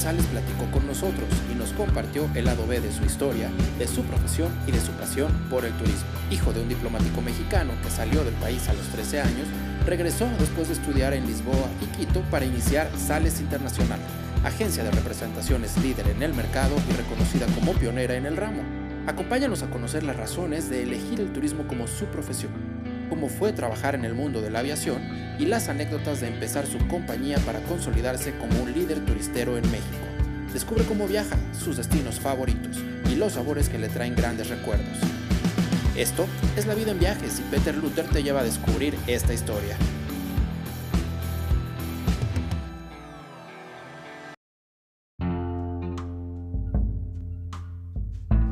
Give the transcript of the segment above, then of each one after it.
Sales platicó con nosotros y nos compartió el lado B de su historia, de su profesión y de su pasión por el turismo. Hijo de un diplomático mexicano que salió del país a los 13 años, regresó después de estudiar en Lisboa y Quito para iniciar Sales Internacional, agencia de representaciones líder en el mercado y reconocida como pionera en el ramo. Acompáñanos a conocer las razones de elegir el turismo como su profesión, cómo fue trabajar en el mundo de la aviación y las anécdotas de empezar su compañía para consolidarse como un líder turistero en México. Descubre cómo viaja, sus destinos favoritos y los sabores que le traen grandes recuerdos. Esto es La vida en viajes y Peter Luther te lleva a descubrir esta historia.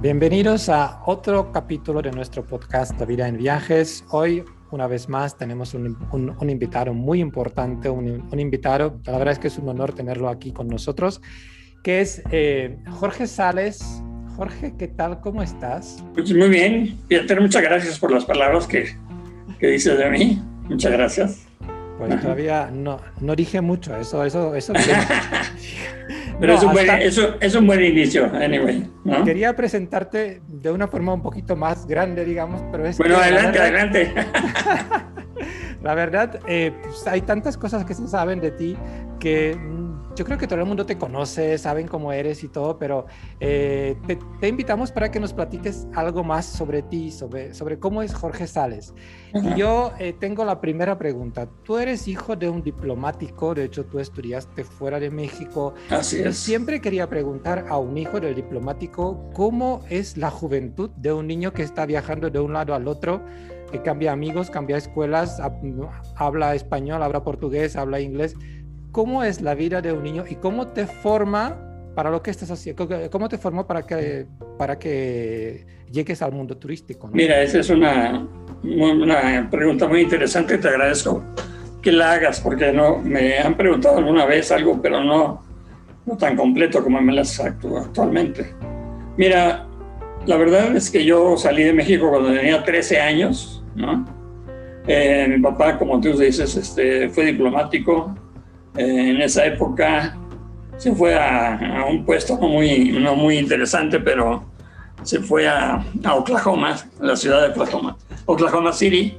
Bienvenidos a otro capítulo de nuestro podcast La vida en viajes. Hoy, una vez más, tenemos un, un, invitado muy importante, un, un, invitado, la verdad es que es un honor tenerlo aquí con nosotros, que es eh, Jorge Sales. Jorge, ¿qué tal? ¿Cómo estás? Pues muy bien, Peter, muchas gracias por las palabras que, que dices de mí. Muchas gracias. Pues todavía no, no dije mucho, eso, eso, eso. Pero no, es, un buen, eso, es, un buen, inicio, anyway. ¿no? Quería presentarte de una forma un poquito más grande, digamos, pero es... Bueno, adelante, verdad, adelante. la verdad, eh, pues hay tantas cosas que se saben de ti que yo creo que todo el mundo te conoce, saben cómo eres y todo, pero eh, te, te, invitamos para que nos platiques algo más sobre ti, sobre, sobre cómo es Jorge Sales. Uh -huh. Y yo eh, tengo la primera pregunta. Tú eres hijo de un diplomático, de hecho tú estudiaste fuera de México. Así es. Siempre quería preguntar a un hijo del diplomático cómo es la juventud de un niño que está viajando de un lado al otro que cambia amigos, cambia escuelas, habla español, habla portugués, habla inglés cómo es la vida de un niño y cómo te forma para lo que estás haciendo, cómo te formó para que, para que llegues al mundo turístico. ¿no? Mira, esa es una, una pregunta muy interesante, te agradezco que la hagas, porque no, me han preguntado alguna vez algo, pero no, no tan completo como me las actualmente. Mira, la verdad es que yo salí de México cuando tenía 13 años, ¿no? Eh, mi papá, como tú dices, este, fue diplomático, en esa época se fue a, a, un puesto no muy, no muy interesante, pero se fue a, a, Oklahoma, la ciudad de Oklahoma, Oklahoma City.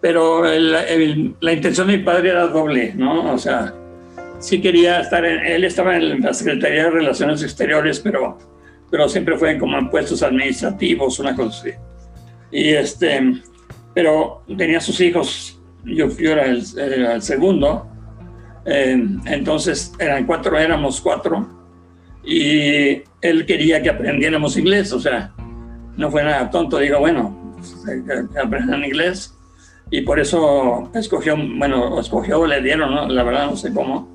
Pero el, el, la intención de mi padre era doble, ¿no? O sea, sí quería estar, en, él estaba en la Secretaría de Relaciones Exteriores, pero, pero siempre fue como en puestos administrativos, una cosa así. Y este, pero tenía sus hijos, yo, yo era, el, el segundo, eh, entonces eran cuatro, éramos cuatro, y él quería que aprendiéramos inglés, o sea, no fue nada tonto, digo, bueno, que aprendan inglés, y por eso escogió, bueno, escogió, le dieron, ¿no? la verdad no sé cómo,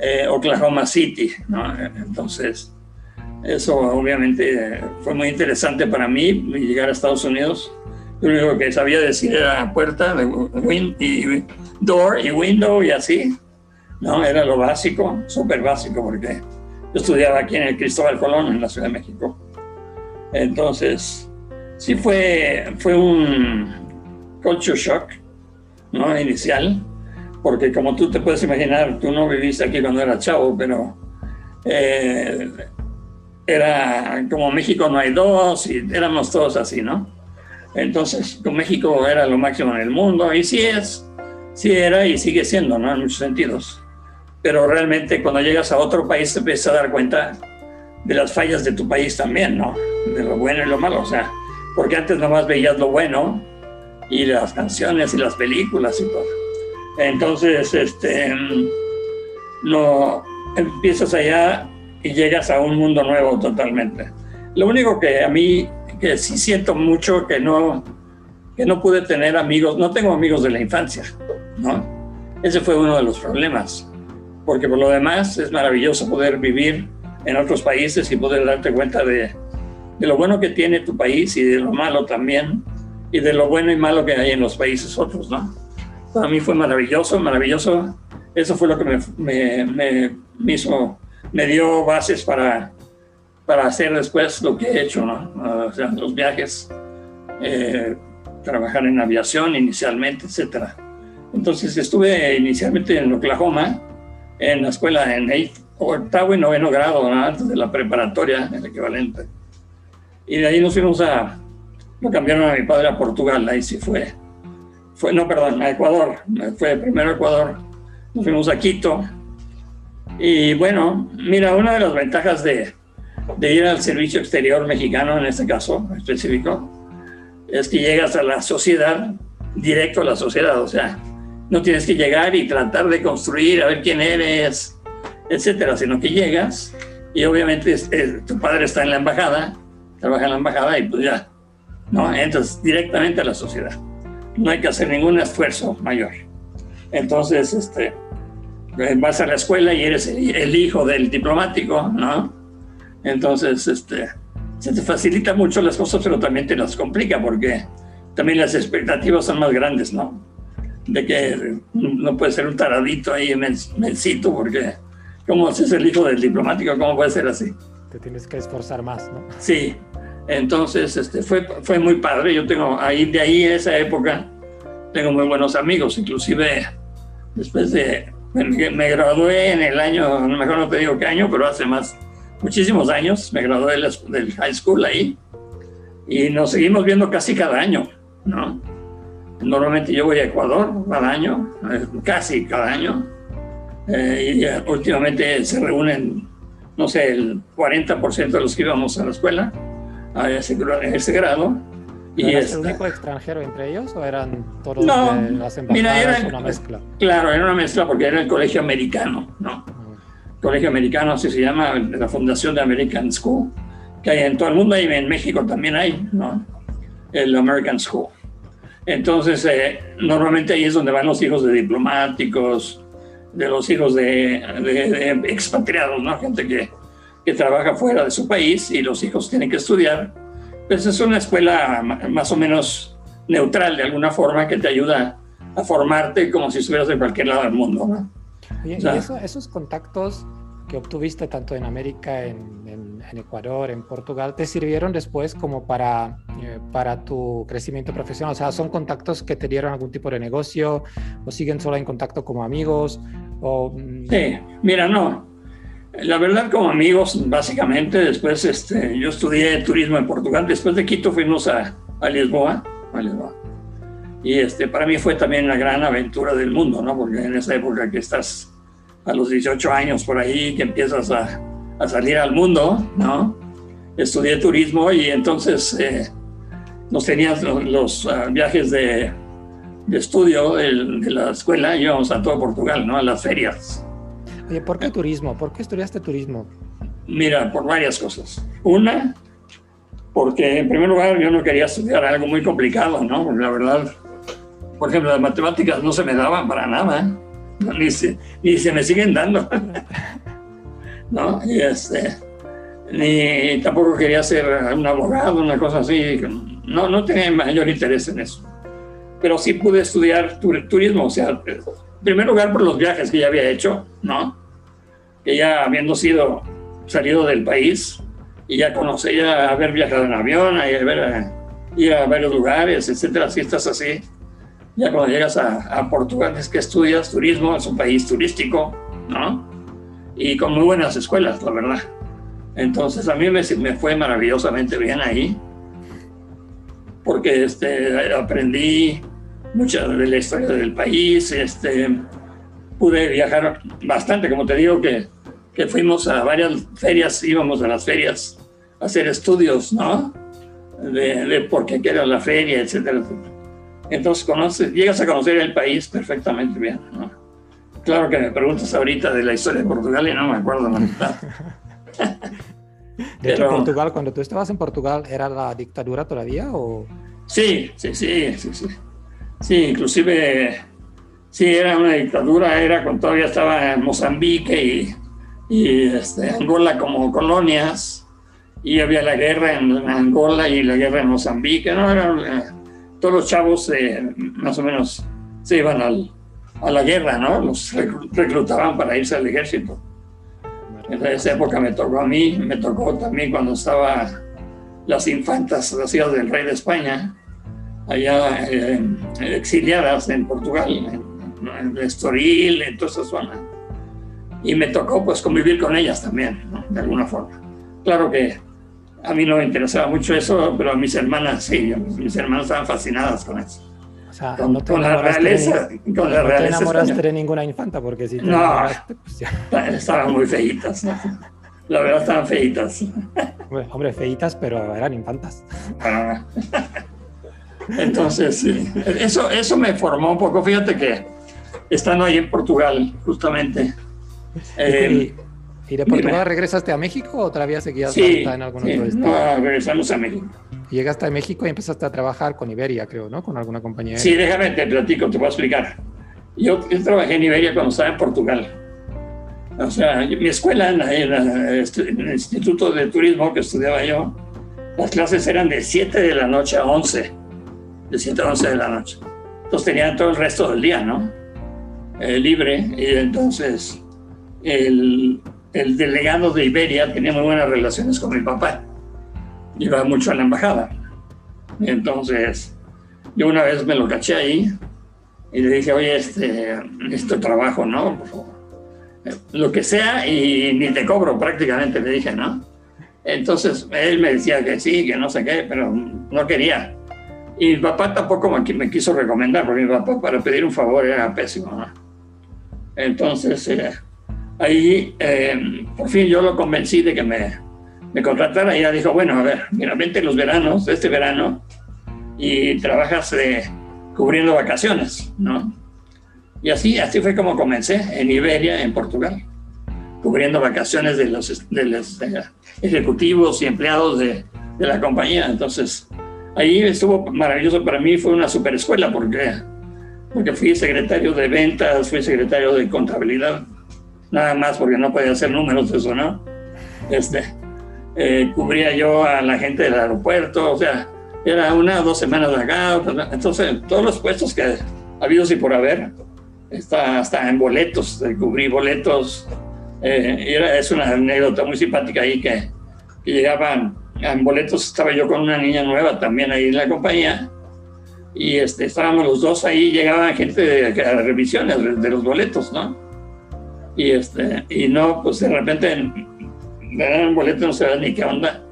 eh, Oklahoma City, ¿no? Entonces, eso obviamente fue muy interesante para mí, llegar a Estados Unidos. Lo único que sabía decir era puerta, win, y door y window y así. ¿No? Era lo básico, súper básico, porque yo estudiaba aquí en el Cristóbal Colón, en la Ciudad de México. Entonces, sí fue, fue un culture shock, ¿no? Inicial, porque como tú te puedes imaginar, tú no viviste aquí cuando era chavo, pero eh, era como México no hay dos y éramos todos así, ¿no? Entonces, con México era lo máximo en el mundo y sí es, sí era y sigue siendo, ¿no? En muchos sentidos pero realmente cuando llegas a otro país te empiezas a dar cuenta de las fallas de tu país también, ¿no? De lo bueno y lo malo, o sea, porque antes nomás veías lo bueno y las canciones y las películas y todo. Entonces, este, no, empiezas allá y llegas a un mundo nuevo totalmente. Lo único que a mí, que sí siento mucho que no, que no pude tener amigos, no tengo amigos de la infancia, ¿no? Ese fue uno de los problemas porque por lo demás es maravilloso poder vivir en otros países y poder darte cuenta de, de, lo bueno que tiene tu país y de lo malo también, y de lo bueno y malo que hay en los países otros, ¿no? Para mí fue maravilloso, maravilloso. Eso fue lo que me, me, me, me hizo, me dio bases para, para hacer después lo que he hecho, ¿no? O sea, los viajes, eh, trabajar en aviación inicialmente, etcétera. Entonces estuve inicialmente en Oklahoma, en la escuela en octavo y noveno grado, antes de la preparatoria, el equivalente. Y de ahí nos fuimos a, lo cambiaron a mi padre a Portugal, ahí sí fue. fue no, perdón, a Ecuador, fue primero a Ecuador, nos fuimos a Quito. Y bueno, mira, una de las ventajas de, de ir al servicio exterior mexicano, en este caso específico, es que llegas a la sociedad, directo a la sociedad, o sea, no tienes que llegar y tratar de construir, a ver quién eres, etcétera, sino que llegas y obviamente tu padre está en la embajada, trabaja en la embajada y pues ya, ¿no? Entras directamente a la sociedad. No hay que hacer ningún esfuerzo mayor. Entonces, este, vas a la escuela y eres el hijo del diplomático, ¿no? Entonces, este, se te facilita mucho las cosas, pero también te las complica porque también las expectativas son más grandes, ¿no? De que no puede ser un taradito ahí mencito porque ¿cómo es el hijo del diplomático? ¿Cómo puede ser así? Te tienes que esforzar más, ¿no? Sí, entonces este, fue, fue muy padre. Yo tengo ahí, de ahí, en esa época, tengo muy buenos amigos, inclusive después de, me, gradué en el año, no mejor no te digo qué año, pero hace más muchísimos años, me gradué del high school ahí y nos seguimos viendo casi cada año, ¿no? Normalmente yo voy a Ecuador cada año, eh, casi cada año, eh, y últimamente se reúnen, no sé, el 40% de los que íbamos a la escuela a ese, ese grado. Y ¿Eras el único extranjero entre ellos o eran todos de las embajadas mira, era, una mezcla? Claro, era una mezcla porque era el colegio americano, ¿no? colegio americano, así se llama, la Fundación de American School, que hay en todo el mundo y en México también hay, ¿no? El American School. Entonces, eh, normalmente ahí es donde van los hijos de diplomáticos, de los hijos de, de, expatriados, ¿no? Gente que, que, trabaja fuera de su país y los hijos tienen que estudiar. Pues es una escuela más o menos neutral de alguna forma que te ayuda a formarte como si estuvieras en cualquier lado del mundo, ¿no? y eso, esos contactos que obtuviste tanto en América, en, Ecuador, en Portugal, te sirvieron después como para, eh, para tu crecimiento profesional? O sea, ¿son contactos que te dieron algún tipo de negocio o siguen solo en contacto como amigos? O... Mm? Sí, mira, no. La verdad, como amigos, básicamente, después este, yo estudié turismo en Portugal, después de Quito fuimos a, a Lisboa, a Lisboa. Y este, para mí fue también una gran aventura del mundo, ¿no? Porque en esa época que estás a los 18 años por ahí que empiezas a, a salir al mundo, ¿no? Estudié turismo y entonces eh, nos tenían los, ah, viajes de, de estudio de, la escuela, íbamos a todo Portugal, ¿no? A las ferias. Oye, ¿por qué turismo? ¿Por qué estudiaste turismo? Mira, por varias cosas. Una, porque en primer lugar yo no quería estudiar algo muy complicado, ¿no? Porque la verdad, por ejemplo, las matemáticas no se me daban para nada ni se, ni se me siguen dando. ¿No? Y este, ni tampoco quería ser un abogado, una cosa así. No, no tenía mayor interés en eso. Pero sí pude estudiar turismo, o sea, en primer lugar por los viajes que ya había hecho, ¿no? Que ya habiendo sido salido del país y ya conocí, ya haber viajado en avión, a ir a, ir a varios lugares, etcétera, si estás así ya cuando llegas a, Portugal es que estudias turismo, es un país turístico, ¿no? Y con muy buenas escuelas, la verdad. Entonces a mí me, me fue maravillosamente bien ahí, porque este, aprendí mucha de la historia del país, este, pude viajar bastante, como te digo, que, que fuimos a varias ferias, íbamos a las ferias a hacer estudios, ¿no? De, de por qué era la feria, etcétera. Entonces conoces, llegas a conocer el país perfectamente bien. Claro que me preguntas ahorita de la historia de Portugal y no me acuerdo la mitad. De hecho, Portugal, cuando tú estabas en Portugal, ¿era la dictadura todavía o...? Sí, sí, sí, sí, sí. Sí, inclusive, sí, era una dictadura, era cuando todavía estaba en Mozambique y, y este, Angola como colonias, y había la guerra en Angola y la guerra en Mozambique, ¿no? Era, todos los chavos eh, más o menos se iban a la guerra, ¿no? Los reclutaban para irse al ejército. En esa época me tocó a mí, me tocó también cuando estaba las infantas, las hijas del rey de España, allá eh, exiliadas en Portugal, en, Estoril, en toda esa zona. y me tocó pues convivir con ellas también, ¿no? de alguna forma. Claro que a mí no me interesaba mucho eso, pero a mis hermanas sí, mis hermanas estaban fascinadas con eso. Sea, Con, no te con la realeza, con la no te enamoraste española. de ninguna infanta, porque si te No. pues ya. Estaban muy feitas, ¿no? la verdad estaban feitas. Hombre, hombre, feitas, pero eran infantas. Ah. Entonces, sí, eso, eso me formó un poco. Fíjate que estando ahí en Portugal, justamente. eh, ¿Y, y de Portugal regresaste a México o todavía seguías sí, en algún sí, otro estado? no, regresamos a México. Llegaste a México y empezaste a trabajar con Iberia, creo, ¿no? Con alguna compañía. Sí, déjame te platico, te voy a explicar. Yo, yo trabajé en Iberia cuando estaba en Portugal. O sea, mi escuela en el Instituto de Turismo que estudiaba yo, las clases eran de 7 de la noche a 11. De 7 a 11 de la noche. Entonces tenían todo el resto del día, ¿no? Eh, libre. Y entonces el, el delegado de Iberia tenía muy buenas relaciones con mi papá. Iba mucho a la embajada. Entonces yo una vez me lo caché ahí y le dije, oye, este, esto trabajo, ¿no? Eh, Lo que sea y ni te cobro prácticamente, le dije, ¿no? Entonces él me decía que sí, que no sé qué, pero no quería. Y mi papá tampoco me quiso recomendar, porque mi papá para pedir un favor era pésimo, ¿no? Entonces eh, ahí eh, por fin yo lo convencí de que me, contratara y ella dijo, bueno, a ver, mira, vente los veranos, este verano, y trabajas eh, cubriendo vacaciones, ¿no? Y así, así fue como comencé en Iberia, en Portugal, cubriendo vacaciones de los, ejecutivos y empleados de, de la compañía. Entonces, ahí estuvo maravilloso para mí, fue una super escuela porque, porque fui secretario de ventas, fui secretario de contabilidad, nada más porque no podía hacer números eso, ¿no? Este, eh, cubría yo a la gente del aeropuerto, o sea, era una dos semanas de acá, entonces todos los puestos que habidos y por haber, está hasta en boletos, eh, cubrí boletos, eh, era, es una anécdota muy simpática ahí que, que llegaban, en boletos estaba yo con una niña nueva también ahí en la compañía, y este, estábamos los dos ahí, llegaban gente de, de revisiones de, de los boletos, ¿no? Y, este, y no, pues de repente dan el boleto, no sabía ni qué onda.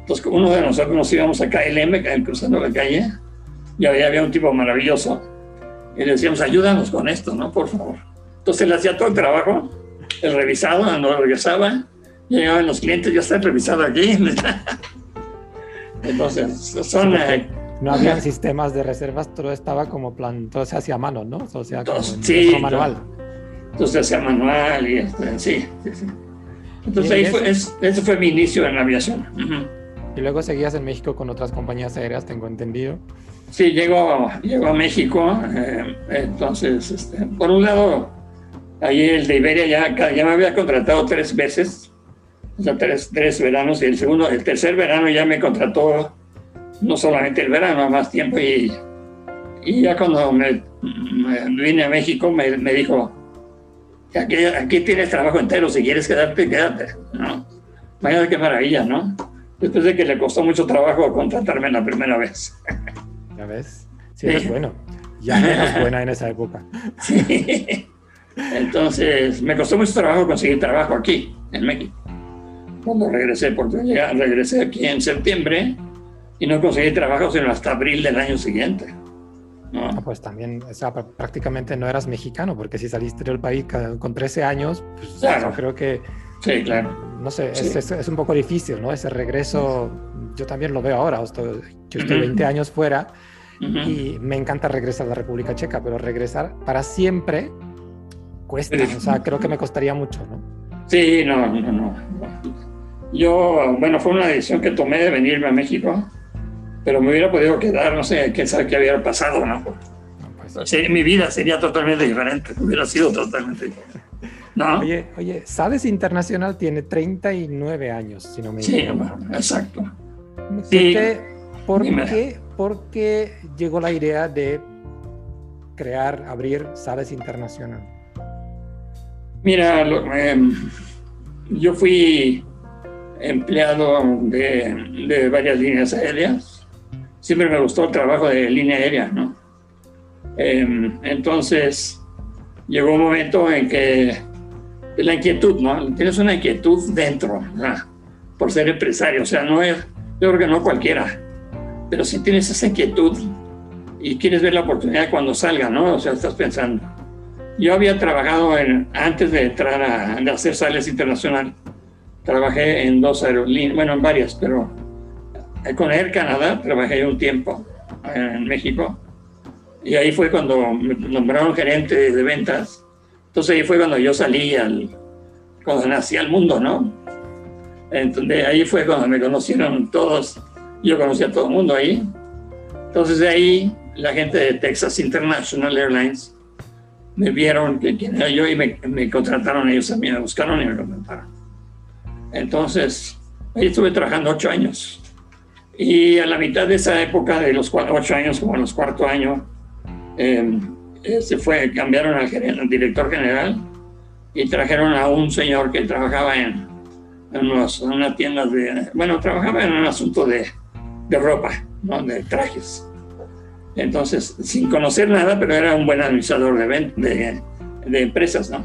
Entonces uno de nosotros nos íbamos a KLM, cruzando la calle, y ahí había un tipo maravilloso, y le decíamos, ayúdanos con esto, ¿no? Por favor. Entonces le hacía todo el trabajo, el revisado, no regresaba, llegaban los clientes, ya está el revisado aquí. Entonces, son... eh, No habían sistemas de reservas, todo estaba como plan, todo se hacía a mano, ¿no? O sea, como en sí, manual. Entonces hacía manual y este, sí, sí, sí. Entonces ¿Y ahí fue, es- ese fue mi inicio en la aviación. Ujú. Y luego seguías en México con otras compañías aéreas, tengo entendido. Sí, llego, llego a México, eh, entonces, este, por un lado, ahí el de Iberia ya, ya me había contratado tres veces, o sea, tres, tres veranos, y el segundo, el tercer verano ya me contrató no solamente el verano, más tiempo, y, y ya cuando me, me vine a México me, me dijo, aquí, aquí tienes trabajo entero, si quieres quedarte, quédate, ¿no? Imagínate qué maravilla, ¿no? Después de que le costó mucho trabajo contratarme la primera vez. ¿Ya ves? Sí, eres bueno. Ya no eras buena en esa época. Sí. Entonces, me costó mucho trabajo conseguir trabajo aquí, en México. Cuando regresé, porque regresé aquí en septiembre y no conseguí trabajo sino hasta abril del año siguiente. Ah, ¿no? pues también, o sea, pr- prácticamente no eras mexicano, porque si saliste del país con 13 años, pues Claro. yo creo que, Sí, claro. no sé, es, Sí. es- es un poco difícil, ¿no? Ese regreso, yo también lo veo ahora, estoy- yo estoy Ujú. 20 años fuera y me encanta regresar a la República Checa, pero regresar para siempre cuesta, o sea, creo que me costaría mucho, ¿no? Sí, no, no, no. Yo, bueno, fue una decisión que tomé de venirme a México, pero me hubiera podido quedar, no sé, quién sabe qué hubiera pasado, ¿no? No, pues, Sí, mi vida sería totalmente diferente, hubiera sido totalmente diferente. ¿No? Oye, oye, Sabes Internacional tiene 39 años, si no me Sí, equivoco. bueno, exacto. ¿Por Sí. ¿Por, qué, por qué llegó la idea de crear, abrir Sabes Internacional? Mira, lo- em, yo fui empleado de, de varias líneas aéreas. Siempre me gustó el trabajo de línea aérea, ¿no? Em, entonces, llegó un momento en que la inquietud, ¿no? Tienes una inquietud dentro, por ser empresario, o sea, no es, yo creo que no cualquiera, pero si tienes esa inquietud y quieres ver la oportunidad cuando salga, ¿no? O sea, estás pensando. Yo había trabajado en, antes de entrar a hacer sales internacional, trabajé en dos aerolíneas, bueno, en varias, pero con Air Canada trabajé un tiempo en México y ahí fue cuando me nombraron gerente de ventas. Entonces ahí fue cuando yo salí al, cuando nací al mundo, ¿no? Entonces ahí fue cuando me conocieron todos, yo conocí a todo el mundo ahí. Entonces de ahí la gente de Texas International Airlines me vieron que quién era yo y me, me, contrataron ellos a mí, me buscaron y me contrataron. Entonces, ahí estuve trabajando ocho años. Y a la mitad de esa época, de los ocho años, como en los cuarto año, eh, se fue, cambiaron al, al, director general y trajeron a un señor que trabajaba en, en, unos, en una tienda de, bueno, trabajaba en un asunto de, de ropa, ¿no? de trajes. Entonces, sin conocer nada, pero era un buen administrador de, de, de empresas, ¿no?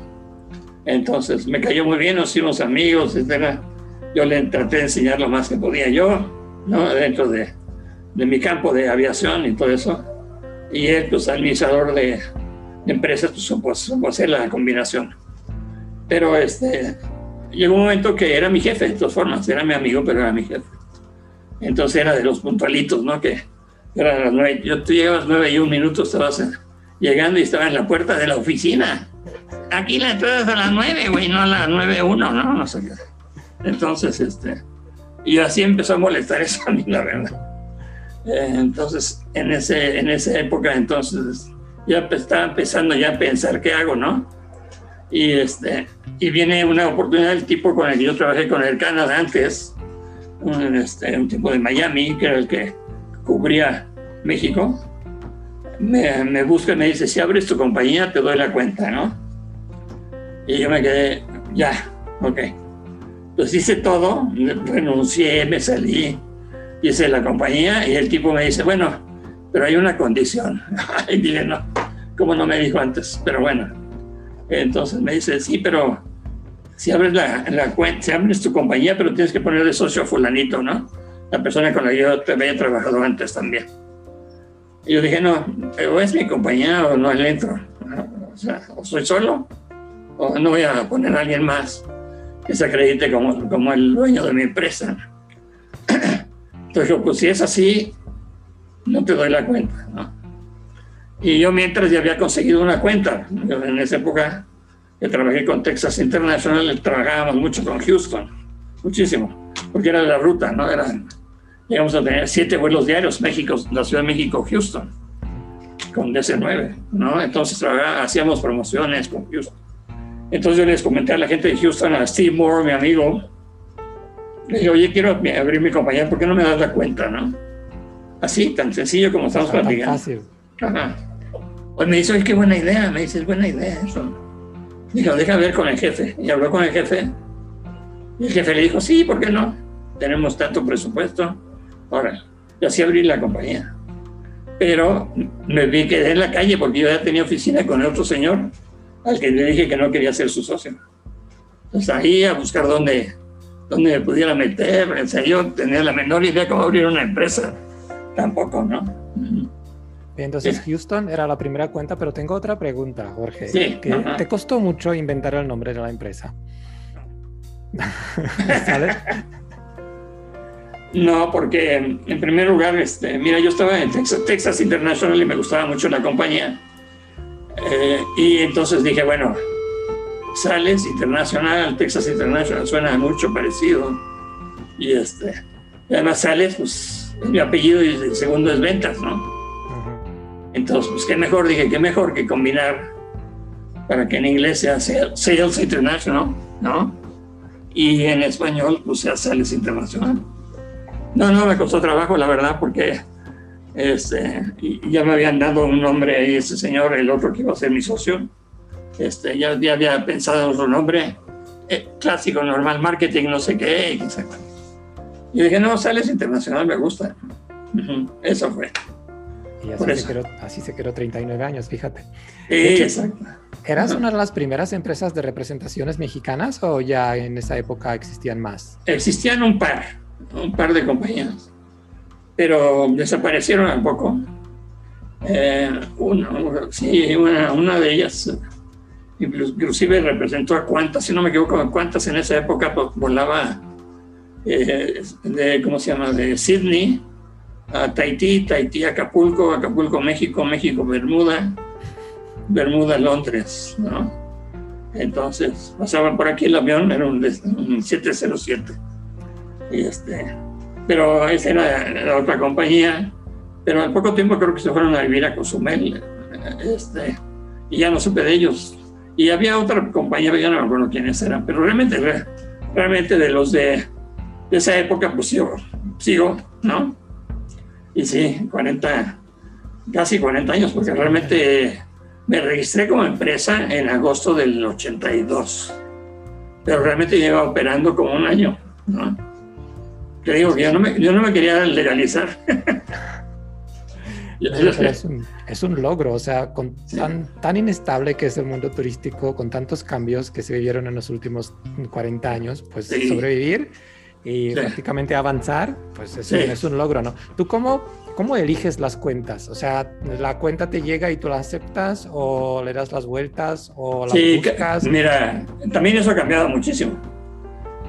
Entonces, me cayó muy bien, nos hicimos amigos, etc. Yo le traté de enseñar lo más que podía yo, ¿no? Dentro de, de mi campo de aviación y todo eso. Y él, pues, administrador de, de empresas, pues, supo, supo, hacer la combinación. Pero, este, llegó un momento que era mi jefe, de todas formas, era mi amigo, pero era mi jefe. Entonces, era de los puntualitos, ¿no? Que eran las nueve, yo, tú llegabas nueve y un minuto, estabas llegando y estaba en la puerta de la oficina. Aquí la entrada es a las nueve, güey, no a las nueve uno, ¿no? No sé qué. Entonces, este, y así empezó a molestar eso a mí, la verdad. Eh, entonces, en, ese, en esa época, entonces, ya estaba empezando ya a pensar qué hago, ¿no? Y, este, y viene una oportunidad del tipo con el que yo trabajé con el Canadá antes, un, este, un tipo de Miami, que era el que cubría México, me, me, busca y me dice, si abres tu compañía te doy la cuenta, ¿no? Y yo me quedé, ya, ok. Pues hice todo, renuncié, me salí, hice la compañía y el tipo me dice, bueno, pero hay una condición. y dije, no, ¿cómo no me dijo antes? Pero bueno, entonces me dice, sí, pero si abres la, la cuenta, si abres tu compañía, pero tienes que poner de socio fulanito, ¿no? la persona con la que yo había trabajado antes también. Y yo dije, no, o es mi compañía o no le entro. O sea, o soy solo o no voy a poner a alguien más que se acredite como, como el dueño de mi empresa. Entonces yo, pues si es así, no te doy la cuenta. ¿no? Y yo mientras ya había conseguido una cuenta, en esa época que trabajé con Texas International, trabajábamos mucho con Houston, muchísimo, porque era la ruta, ¿no? Eran llegamos a tener siete vuelos diarios, México, la Ciudad de México, Houston, con DC-9, ¿no? Entonces hacíamos promociones con Houston. Entonces yo les comenté a la gente de Houston, a Steve Moore, mi amigo, le dije, oye, quiero abrir mi compañía, ¿por qué no me das la cuenta, no? Así, tan sencillo como estamos platicando. Fácil. Ajá. Pues me dice, oye, qué buena idea, me dice, es buena idea eso. Dijo, deja ver con el jefe. Y habló con el jefe. Y el jefe le dijo, sí, ¿por qué no? Tenemos tanto presupuesto Ahora, yo así abrí la compañía. Pero me vi quedé en la calle porque yo ya tenía oficina con otro señor al que le dije que no quería ser su socio. Entonces ahí a buscar dónde, dónde me pudiera meter. O sea, yo tenía la menor idea cómo abrir una empresa. Tampoco, ¿no? Entonces Houston era la primera cuenta, pero tengo otra pregunta, Jorge. Sí, que ¿Te costó mucho inventar el nombre de la empresa? ¿Sabes? No, porque en primer lugar, este, mira, yo estaba en Texas, International y me gustaba mucho la compañía. Eh, y entonces dije, bueno, Sales Internacional, Texas International, suena mucho parecido. Y este, además Sales, pues es mi apellido y el segundo es ventas, ¿no? Entonces, pues qué mejor, dije, qué mejor que combinar para que en inglés sea Sales International, ¿no? Y en español, pues sea Sales Internacional. No, no, me costó trabajo, la verdad, porque este, ya me habían dado un nombre ahí, ese señor, el otro que iba a ser mi socio. Este, ya, ya había pensado en otro nombre, eh, clásico, normal, marketing, no sé qué. Y dije, no, Sales Internacional me gusta. Eso fue. Y así se, quedó, así se, quedó, 39 años, fíjate. exacto. ¿Eras una de las primeras empresas de representaciones mexicanas o ya en esa época existían más? Existían un par, un par de compañías, pero desaparecieron un poco. Eh, una, sí, una, una, de ellas inclusive representó a cuántas, si no me equivoco, a cuántas en esa época volaba eh, de, ¿cómo se llama?, de Sydney a Tahití, Tahití, Acapulco, Acapulco, México, México, Bermuda, Bermuda, Londres, ¿no? Entonces, pasaba por aquí el avión, era un, 707. Y este, pero esa era la otra compañía, pero al poco tiempo creo que se fueron a vivir a Cozumel, este, y ya no supe de ellos. Y había otra compañía, ya no me acuerdo quiénes eran, pero realmente, realmente de los de, de esa época, pues sigo, sigo, ¿no? Y sí, 40, casi 40 años, porque realmente me registré como empresa en agosto del 82. Pero realmente lleva operando como un año, ¿no? Te digo que yo no me, yo no me quería legalizar. es, un, es, un, logro, o sea, con tan, tan inestable que es el mundo turístico, con tantos cambios que se vivieron en los últimos 40 años, pues sobrevivir y prácticamente avanzar, pues es, es, un logro, ¿no? ¿Tú cómo, cómo eliges las cuentas? O sea, ¿la cuenta te llega y tú la aceptas o le das las vueltas o la sí, buscas? Mira, también eso ha cambiado muchísimo.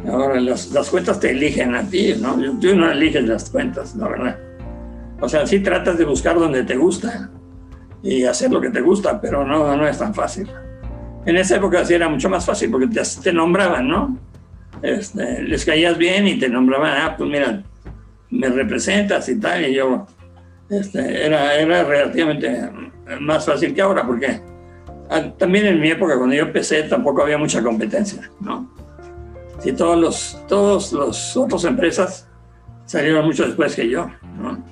Ahora las, las cuentas te eligen a ti, ¿no? Tú no eliges las cuentas, la verdad. O sea, sí tratas de buscar donde te gusta y hacer lo que te gusta, pero no, no es tan fácil. En esa época sí era mucho más fácil porque te, te nombraban, ¿no? Este, les caías bien y te nombraban, ah, pues mira, me representas y tal, y yo, este, era, era relativamente más fácil que ahora, porque ah, también en mi época, cuando yo empecé, tampoco había mucha competencia, ¿no? Si todos los, todos los otras empresas salieron mucho después que yo, ¿no?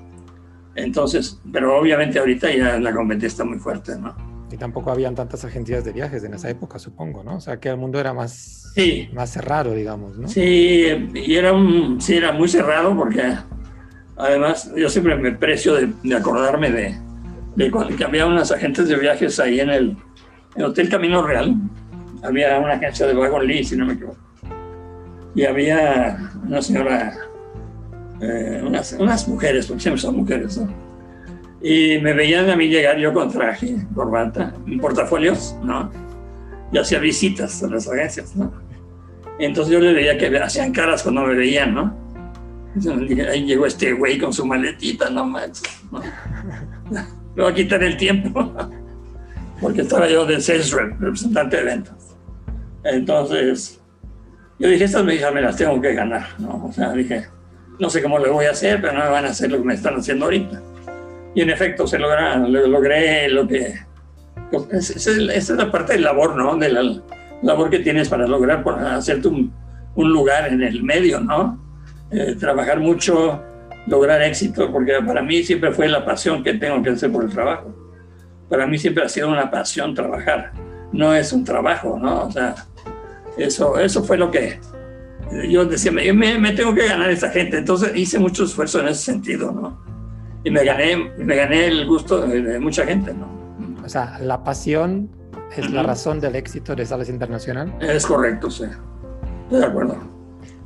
Entonces, pero obviamente ahorita ya la competencia está muy fuerte, ¿no? Y tampoco habían tantas agencias de viajes en esa época, supongo, ¿no? O sea, que el mundo era más, más cerrado, digamos, ¿no? Sí, y era, un, sí, era muy cerrado porque además yo siempre me precio de, acordarme de, de, que había unas agentes de viajes ahí en el, Hotel Camino Real. Había una agencia de Wagon Lee, si no me equivoco. Y había una señora, eh, unas, unas mujeres, porque siempre son mujeres, ¿no? Y me veían a mí llegar yo con traje, corbata, portafolios, ¿no? Y hacía visitas a las agencias, ¿no? Entonces yo les veía que hacían caras cuando me veían, ¿no? ahí llegó este güey con su maletita, no manches, ¿no? Me voy a quitar el tiempo, porque estaba yo de sales representante de ventas. Entonces, yo dije, estas me me las tengo que ganar, ¿no? O sea, dije, no sé cómo le voy a hacer, pero no me van a hacer lo que me están haciendo ahorita. Y en efecto, se logra, logré lo que... Esa es, la parte del labor, ¿no? De la labor que tienes para lograr hacerte un, un lugar en el medio, ¿no? Eh, trabajar mucho, lograr éxito, porque para mí siempre fue la pasión que tengo que hacer por el trabajo. Para mí siempre ha sido una pasión trabajar, no es un trabajo, ¿no? O sea, eso, eso fue lo que yo decía, me, me tengo que ganar esa gente, entonces hice mucho esfuerzo en ese sentido, ¿no? y me gané, me gané el gusto de, mucha gente, ¿no? O sea, la pasión es la razón del éxito de Sales Internacional. Es correcto, sí. Estoy de acuerdo.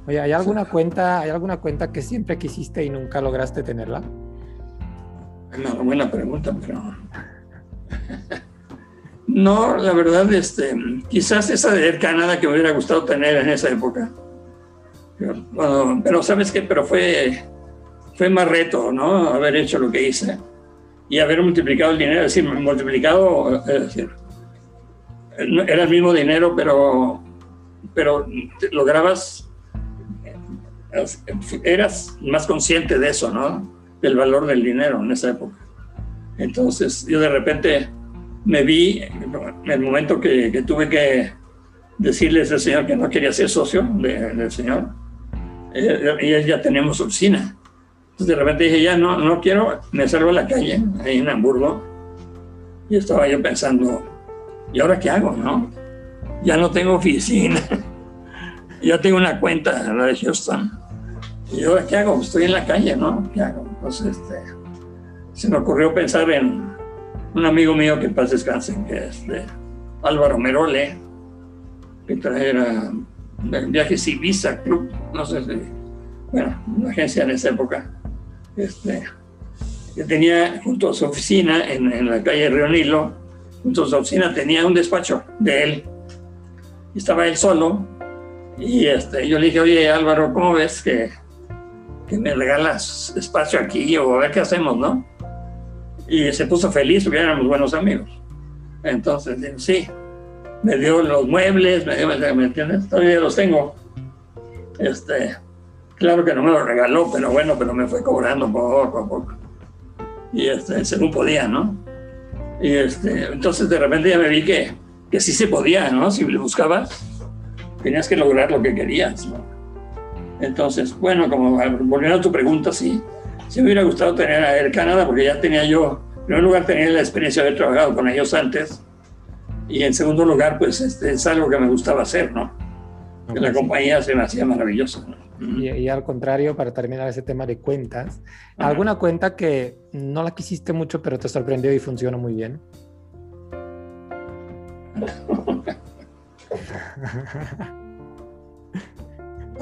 Oye, ¿hay alguna cuenta, hay alguna cuenta que siempre quisiste y nunca lograste tenerla? Una buena pregunta, pero no, la verdad, este, quizás esa de Canadá que me hubiera gustado tener en esa época. Pero, pero ¿sabes qué? Pero fue fue más reto, ¿no? Haber hecho lo que hice y haber multiplicado el dinero, es decir, multiplicado, es decir, era el mismo dinero, pero, pero lograbas, eras más consciente de eso, ¿no? Del valor del dinero en esa época. Entonces, yo de repente me vi, en el momento que, tuve que decirle al señor que no quería ser socio del señor, eh, y ya tenemos oficina de repente dije, ya no, no quiero, me salgo a la calle, ahí en Hamburgo. Y estaba yo pensando, ¿y ahora qué hago, no? Ya no tengo oficina, ya tengo una cuenta, la de Houston. ¿Y ahora qué hago? Estoy en la calle, ¿no? ¿Qué hago? Pues este, se me ocurrió pensar en un amigo mío que paz descanse, que es de Álvaro Merole, que traía Viajes Ibiza Club, no sé si, bueno, una agencia en esa época, este, que tenía junto a su oficina en, en la calle Río Nilo, junto a su oficina tenía un despacho de él. Y estaba él solo. Y este, yo le dije, oye Álvaro, ¿cómo ves que, que me regalas espacio aquí o a ver qué hacemos, no? Y se puso feliz porque éramos buenos amigos. Entonces, sí, me dio los muebles, me, ¿me entiendes? Todavía los tengo. Este, claro que no me los regaló, pero bueno, pero me fue cobrando poco a poco. Y este, según podía, ¿no? Y este, entonces de repente ya me vi que, que sí se podía, ¿no? Si le buscabas, tenías que lograr lo que querías, ¿no? Entonces, bueno, como volviendo a tu pregunta, sí, sí me hubiera gustado tener a Air Canada porque ya tenía yo, en primer lugar, tenía la experiencia de haber trabajado con ellos antes y en segundo lugar, pues este, es algo que me gustaba hacer, ¿no? Que la compañía se me hacía maravillosa. Y, y, al contrario, para terminar ese tema de cuentas, ¿alguna cuenta que no la quisiste mucho, pero te sorprendió y funcionó muy bien?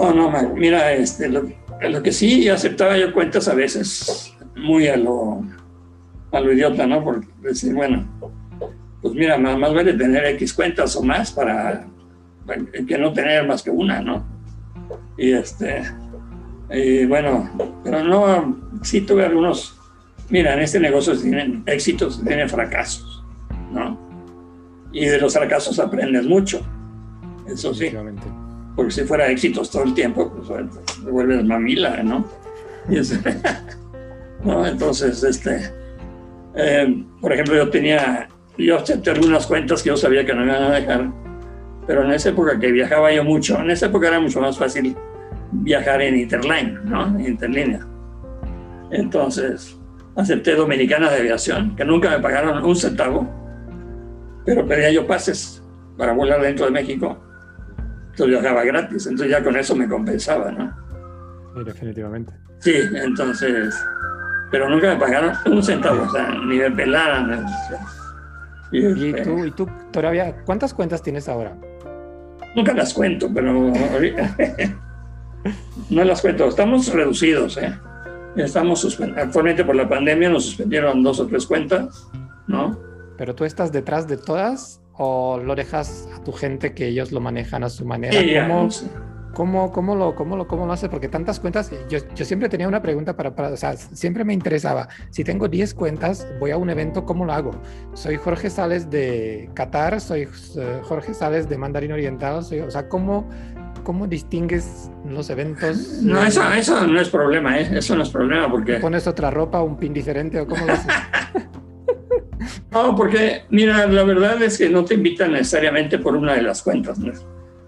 Oh, no, mira, este, lo, lo, que sí aceptaba yo cuentas a veces muy a lo, a lo idiota, ¿no? Por decir, bueno, pues mira, más, vale tener X cuentas o más para, que no tener más que una, ¿no? Y este, y bueno, pero no, sí tuve algunos, mira, en este negocio tienen éxitos, tienen fracasos, ¿no? Y de los fracasos aprendes mucho, eso sí. Porque si fuera éxitos todo el tiempo, pues vuelves mamila, ¿no? Y ¿no? Entonces, este, eh, por ejemplo, yo tenía yo acepté algunas cuentas que yo sabía que no me iban a dejar, pero en esa época que viajaba yo mucho, en esa época era mucho más fácil viajar en Interline, ¿no? Interlínea. Entonces, acepté Dominicana de Aviación, que nunca me pagaron un centavo, pero pedía yo pases para volar dentro de México. Entonces viajaba gratis, entonces ya con eso me compensaba, ¿no? Sí, definitivamente. Sí, entonces, pero nunca me pagaron un centavo, o sea, ni me pelaran. ¿Y tú, ¿Y tú todavía cuántas cuentas tienes ahora? Nunca las cuento, pero no las cuento. Estamos reducidos, ¿eh? Estamos actualmente por la pandemia nos suspendieron dos o tres cuentas, ¿no? Pero tú estás detrás de todas o lo dejas a tu gente que ellos lo manejan a su manera. Sí, ¿Cómo, ¿Cómo, cómo, lo, cómo, lo, ¿Cómo lo haces? Porque tantas cuentas, yo, yo siempre tenía una pregunta para, para, o sea, siempre me interesaba, si tengo 10 cuentas, voy a un evento, ¿cómo lo hago? Soy Jorge Sales de Qatar, soy eh, Jorge Sales de Mandarín Oriental, soy, o sea, ¿cómo, ¿cómo distingues los eventos? No, eso, eso no es problema, ¿eh? eso no es problema porque... ¿Pones otra ropa, un pin diferente o cómo lo haces? no, porque mira, la verdad es que no te invitan necesariamente por una de las cuentas, ¿no?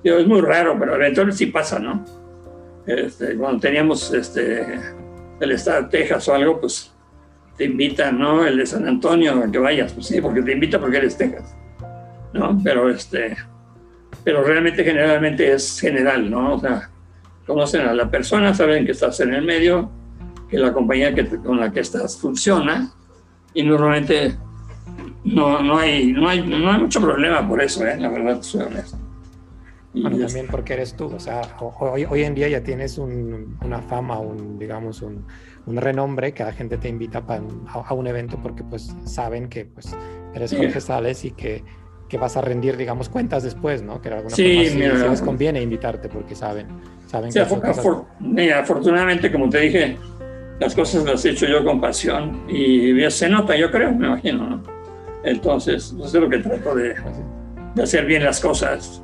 es muy raro, pero eventualmente sí pasa, ¿no? Este, cuando teníamos este, el estado de Texas o algo, pues te invitan, ¿no? El de San Antonio, que vayas, pues sí, porque te invita porque eres Texas, ¿no? Pero, este, pero realmente generalmente es general, ¿no? O sea, conocen a la persona, saben que estás en el medio, que la compañía que, con la que estás funciona y normalmente no, no, hay, no, hay, no hay mucho problema por eso, ¿eh? La verdad, soy honesto. Bueno, también porque eres tú, o sea, hoy, hoy en día ya tienes un, una fama, un, digamos, un, un, renombre que la gente te invita a, a, un evento porque pues saben que pues eres Jorge Sales y que, que, vas a rendir, digamos, cuentas después, ¿no? Que de alguna sí, forma mira, sí, les conviene invitarte porque saben, saben sí, que afor, afor, mira, afortunadamente, como te dije, las cosas las he hecho yo con pasión y se nota, yo creo, me imagino, ¿no? Entonces, eso es lo que trato de, de hacer bien las cosas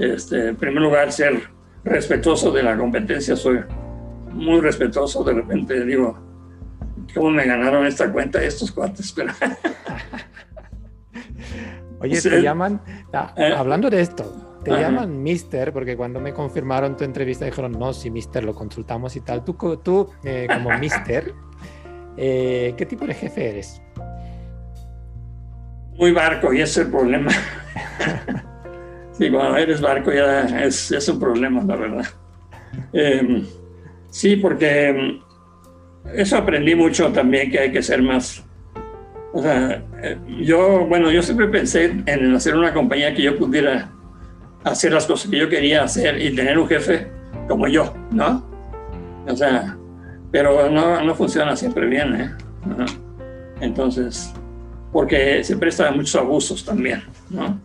este, en primer lugar, ser respetuoso de la competencia. Soy muy respetuoso. De repente digo, ¿cómo me ganaron esta cuenta estos cuates? Pero... Oye, te llaman, ah, eh, hablando de esto, te ajá. llaman Mister, porque cuando me confirmaron tu entrevista dijeron, no, sí, Mister, lo consultamos y tal. Tú, tú eh, como Mister, eh, ¿qué tipo de jefe eres? Muy barco, y ese es el problema. Sí, cuando eres barco ya es, es un problema, la verdad. Eh, sí, porque eso aprendí mucho también, que hay que ser más... O sea, eh, yo, bueno, yo siempre pensé en hacer una compañía que yo pudiera hacer las cosas que yo quería hacer y tener un jefe como yo, ¿no? O sea, pero no, no funciona siempre bien, ¿eh? Entonces, porque se prestan muchos abusos también, ¿no?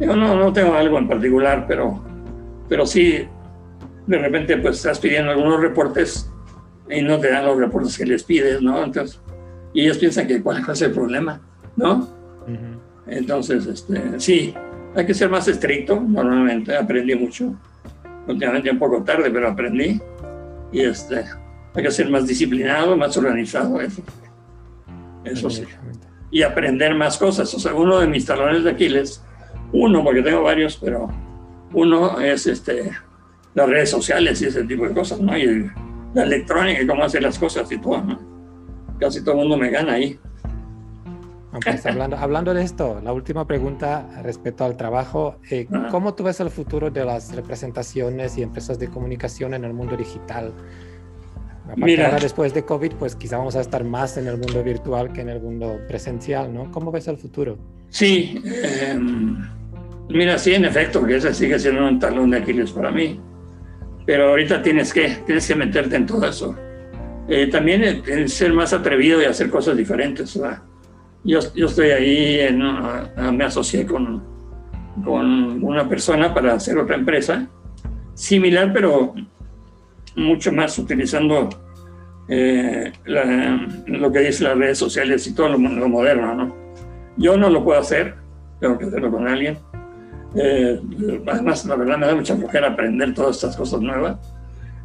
Yo no, no tengo algo en particular, pero, pero sí, de repente pues estás pidiendo algunos reportes y no te dan los reportes que les pides, ¿no? Entonces, y ellos piensan que cuál es el problema, ¿no? Entonces, este, sí, hay que ser más estricto, normalmente aprendí mucho, últimamente un poco tarde, pero aprendí, y este, hay que ser más disciplinado, más organizado, eso, eso sí, y aprender más cosas, o sea, uno de mis talones de Aquiles, uno, porque tengo varios, pero uno es este, las redes sociales y ese tipo de cosas, ¿no? Y la electrónica y cómo hacer las cosas y todo, ¿no? Casi todo el mundo me gana ahí. Pues, hablando, hablando, de esto, la última pregunta respecto al trabajo, eh, ¿cómo tú ves el futuro de las representaciones y empresas de comunicación en el mundo digital? Mira, ahora después de COVID, pues quizá vamos a estar más en el mundo virtual que en el mundo presencial, ¿no? ¿Cómo ves el futuro? Sí, eh, mira, sí, en efecto, que ese sigue siendo un talón de Aquiles para mí pero ahorita tienes que, tienes que meterte en todo eso. Eh, también el, ser más atrevido y hacer cosas diferentes. Yo, yo estoy ahí, en, me asocié con, con una persona para hacer otra empresa similar, pero mucho más utilizando eh, lo que dice las redes sociales y todo lo, lo moderno. ¿no? Yo no lo puedo hacer, tengo que hacerlo con alguien eh, además, la verdad me da mucha flojera aprender todas estas cosas nuevas.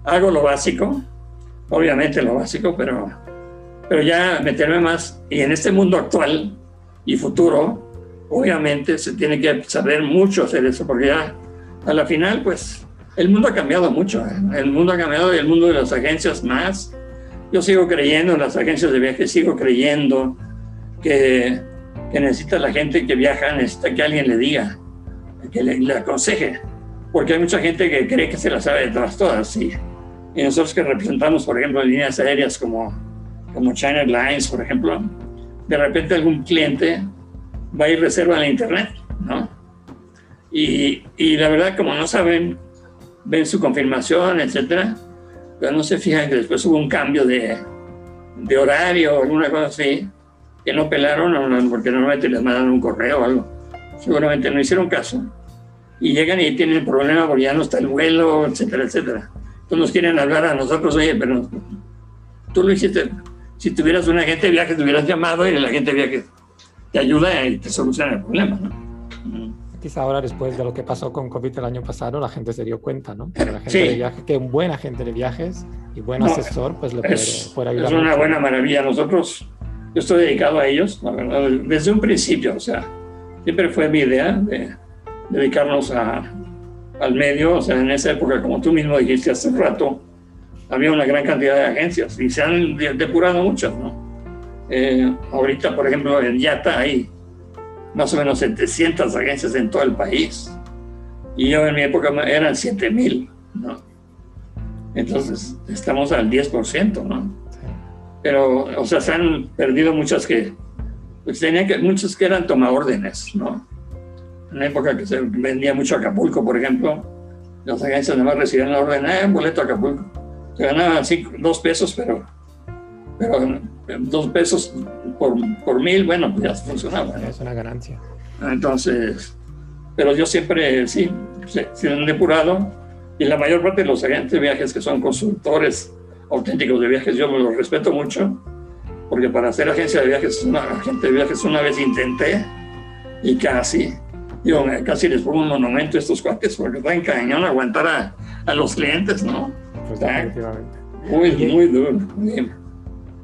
Hago lo básico, obviamente lo básico, pero, pero ya meterme más. Y en este mundo actual y futuro, obviamente se tiene que saber mucho hacer eso, porque ya a la final, pues el mundo ha cambiado mucho. El mundo ha cambiado y el mundo de las agencias más. Yo sigo creyendo en las agencias de viaje, sigo creyendo que, que necesita la gente que viaja, necesita que alguien le diga que le, aconseje, porque hay mucha gente que cree que se la sabe de todas, y, y nosotros que representamos, por ejemplo, líneas aéreas como, como China Airlines, por ejemplo, de repente algún cliente va a ir reserva en la internet, ¿no? Y, y, la verdad, como no saben, ven su confirmación, etcétera, pero no se fijan que después hubo un cambio de, de horario o alguna cosa así, que no pelaron, porque normalmente les mandan un correo o algo seguramente no hicieron caso, y llegan y tienen el problema porque ya no está el vuelo, etcétera, etcétera. Entonces nos quieren hablar a nosotros, oye, pero tú lo hiciste, si tuvieras un agente de viajes, te hubieras llamado y el agente de viajes te ayuda y te soluciona el problema, ¿no? Quizá ahora, después de lo que pasó con COVID el año pasado, la gente se dio cuenta, ¿no? Que, la gente de viaje, que un buen agente de viajes y buen asesor, pues le puede, es, ayudar. Es una buena maravilla. Nosotros, yo estoy dedicado a ellos, la verdad, desde un principio, o sea, siempre fue mi idea de dedicarnos a, al medio. O sea, en esa época, como tú mismo dijiste hace un rato, había una gran cantidad de agencias y se han depurado muchas, ¿no? Eh, ahorita, por ejemplo, en Yata hay más o menos 700 agencias en todo el país. Y yo en mi época eran 7000, ¿no? Entonces, estamos al 10%, ¿no? Pero, o sea, se han perdido muchas que pues tenía que, muchos que eran tomaórdenes, ¿no? En la época que se vendía mucho Acapulco, por ejemplo, las agencias además recibían la orden, eh, un boleto a Acapulco. Se ganaban cinco, dos pesos, pero, pero dos pesos por, por mil, bueno, pues ya funcionaba. Es una ganancia. Entonces, pero yo siempre, sí, se, se han depurado y la mayor parte de los agentes de viajes que son consultores auténticos de viajes, yo los respeto mucho porque para hacer agencia de viajes, una agente de viajes una vez intenté y casi, yo casi les pongo un monumento a estos cuates porque está en cañón aguantar a, a los clientes, ¿no? Pues muy, muy duro.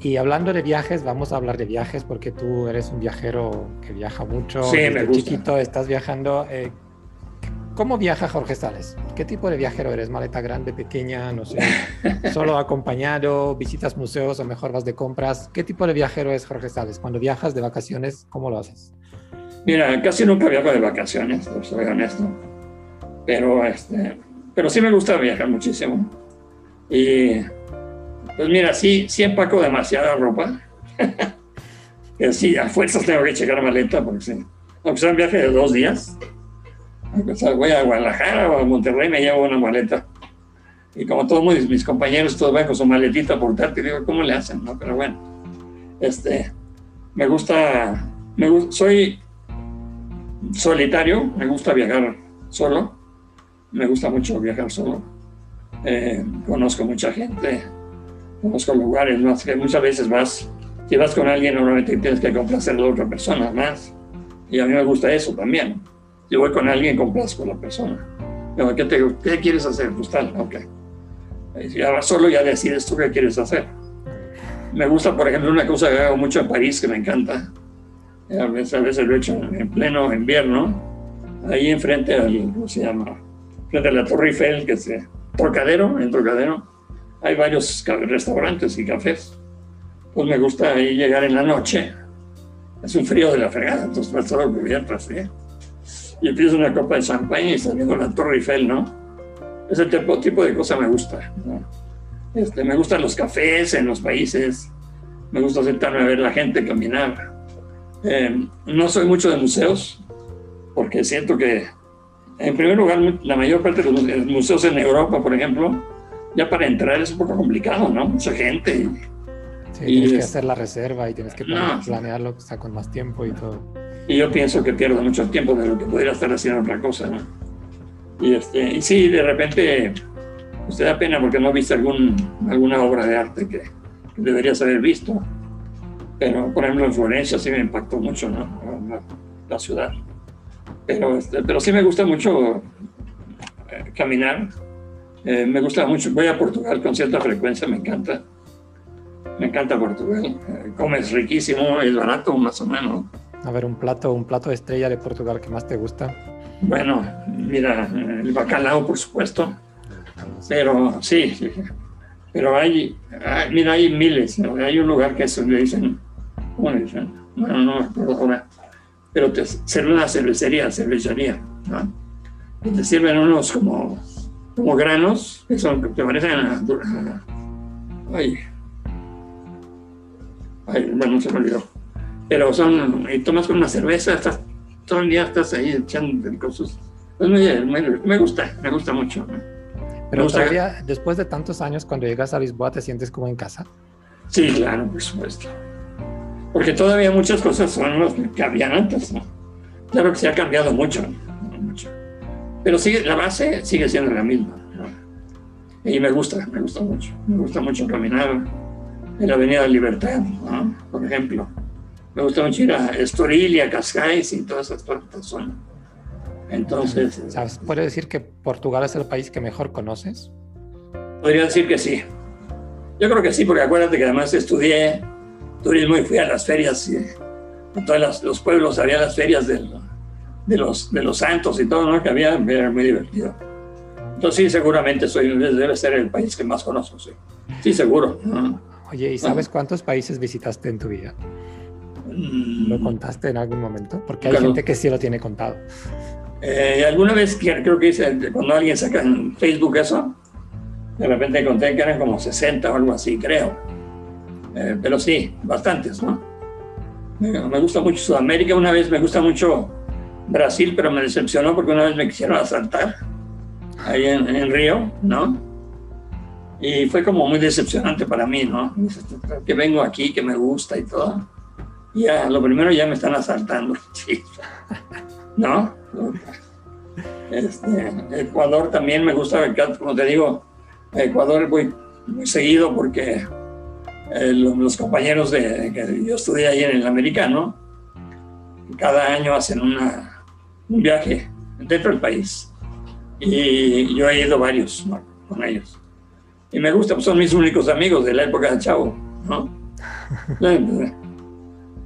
Y hablando de viajes, vamos a hablar de viajes porque tú eres un viajero que viaja mucho. Sí, me gusta. chiquito estás viajando. Eh, ¿Cómo viaja Jorge Sales? ¿Qué tipo de viajero eres? ¿Maleta grande, pequeña? No sé. ¿Solo acompañado? ¿Visitas museos o mejor vas de compras? ¿Qué tipo de viajero es Jorge Sales? Cuando viajas de vacaciones, ¿cómo lo haces? Mira, casi nunca viajo de vacaciones, soy honesto. Pero, este, pero sí me gusta viajar muchísimo. Y Pues mira, sí, sí empaco demasiada ropa. sí, a fuerzas tengo que checar maleta, porque sí. Aunque sea un viaje de dos días, voy a Guadalajara o a Monterrey, me llevo una maleta. Y como todos mis, compañeros, todos van con su maletita portátil, digo, ¿cómo le hacen? No? Pero bueno, este, me gusta, me gusta, soy solitario, me gusta viajar solo, me gusta mucho viajar solo. Eh, conozco mucha gente, conozco lugares, más que muchas veces vas, si vas con alguien, normalmente tienes que complacer a la otra persona más. Y a mí me gusta eso también. Si voy con alguien, complazco a la persona. ¿Qué, te, ¿Qué quieres hacer? Pues tal, ok. Si vas solo, ya decides tú qué quieres hacer. Me gusta, por ejemplo, una cosa que hago mucho en París que me encanta. A veces, a veces lo he hecho en pleno invierno, ahí enfrente al, ¿cómo se llama? Frente a la Torre Eiffel, que es Trocadero, en Trocadero. Hay varios restaurantes y cafés. Pues me gusta ahí llegar en la noche. Es un frío de la fregada, entonces vas todo cubierto así. Y pides una copa de champán y estás viendo la Torre Eiffel, ¿no? Ese tipo, tipo de cosa me gusta. Este, me gustan los cafés en los países. Me gusta sentarme a ver la gente caminar. Eh, no soy mucho de museos, porque siento que, en primer lugar, la mayor parte de los museos en Europa, por ejemplo, ya para entrar es un poco complicado, ¿no? Mucha gente. Sí, y tienes que hacer la reserva y tienes que planearlo, está con más tiempo y todo. Y yo pienso que pierdo mucho tiempo de lo que podría estar haciendo otra cosa, ¿no? Y, este, y sí, de repente, usted da pena porque no viste algún, alguna obra de arte que, que deberías haber visto. Pero, por ejemplo, en Florencia sí me impactó mucho, ¿no? La, ciudad. Pero, este, pero sí me gusta mucho eh, caminar. Eh, me gusta mucho. Voy a Portugal con cierta frecuencia, me encanta. Me encanta Portugal. Eh, comes riquísimo, es barato más o menos. A ver, un plato, un plato estrella de Portugal que más te gusta. Bueno, mira, el bacalao, por supuesto. Pero sí, pero hay, mira, hay miles. Hay un lugar que se le dicen ¿cómo le dicen? Bueno, no me acuerdo ahora, pero te sirve una cervecería, cervecería, ¿no? Y te sirven unos como, como granos que son, que te parecen a, ay, ay, bueno, se me olvidó. Pero son, y tomas con una cerveza, estás, todo el día estás ahí echando cosas. Pues me, me, gusta, me gusta mucho. Pero todavía, después de tantos años, cuando llegas a Lisboa, ¿te sientes como en casa? Sí, claro, por supuesto porque todavía muchas cosas son las que habían antes, ¿no? Claro que se ha cambiado mucho, mucho. Pero sigue, la base sigue siendo la misma. Y me gusta, me gusta mucho. Me gusta mucho caminar en la Avenida Libertad, ¿no? por ejemplo. Me gusta mucho ir a Estoril y a Cascais y todas esas zonas. Entonces... ¿Sabes? ¿Puedes decir que Portugal es el país que mejor conoces? Podría decir que sí. Yo creo que sí, porque acuérdate que además estudié turismo y fui a las ferias. Y en todos los pueblos había las ferias de, los, de los santos y todo, ¿no? Que había, era muy divertido. Entonces sí, seguramente soy, debe ser el país que más conozco, sí. Sí, seguro. Oye, ¿y sabes cuántos países visitaste en tu vida? ¿Lo mm. contaste en algún momento? Porque hay gente que sí lo tiene contado. Eh, alguna vez creo que hice, cuando alguien saca en Facebook eso, de repente conté que eran como 60 o algo así, creo. Eh, pero sí, bastantes, ¿no? Me, gusta mucho Sudamérica, una vez me gusta mucho Brasil, pero me decepcionó porque una vez me quisieron asaltar ahí en, Río, ¿no? Y fue como muy decepcionante para mí, ¿no? Que vengo aquí, que me gusta y todo. Y ya, lo primero ya me están asaltando, ¿no? Este, Ecuador también me gusta, como te digo, Ecuador voy muy seguido porque eh, los, compañeros de, que yo estudié ahí en el americano, cada año hacen una, un viaje dentro del país. Y yo he ido varios con ellos. Y me gusta, pues son mis únicos amigos de la época de Chavo, ¿no?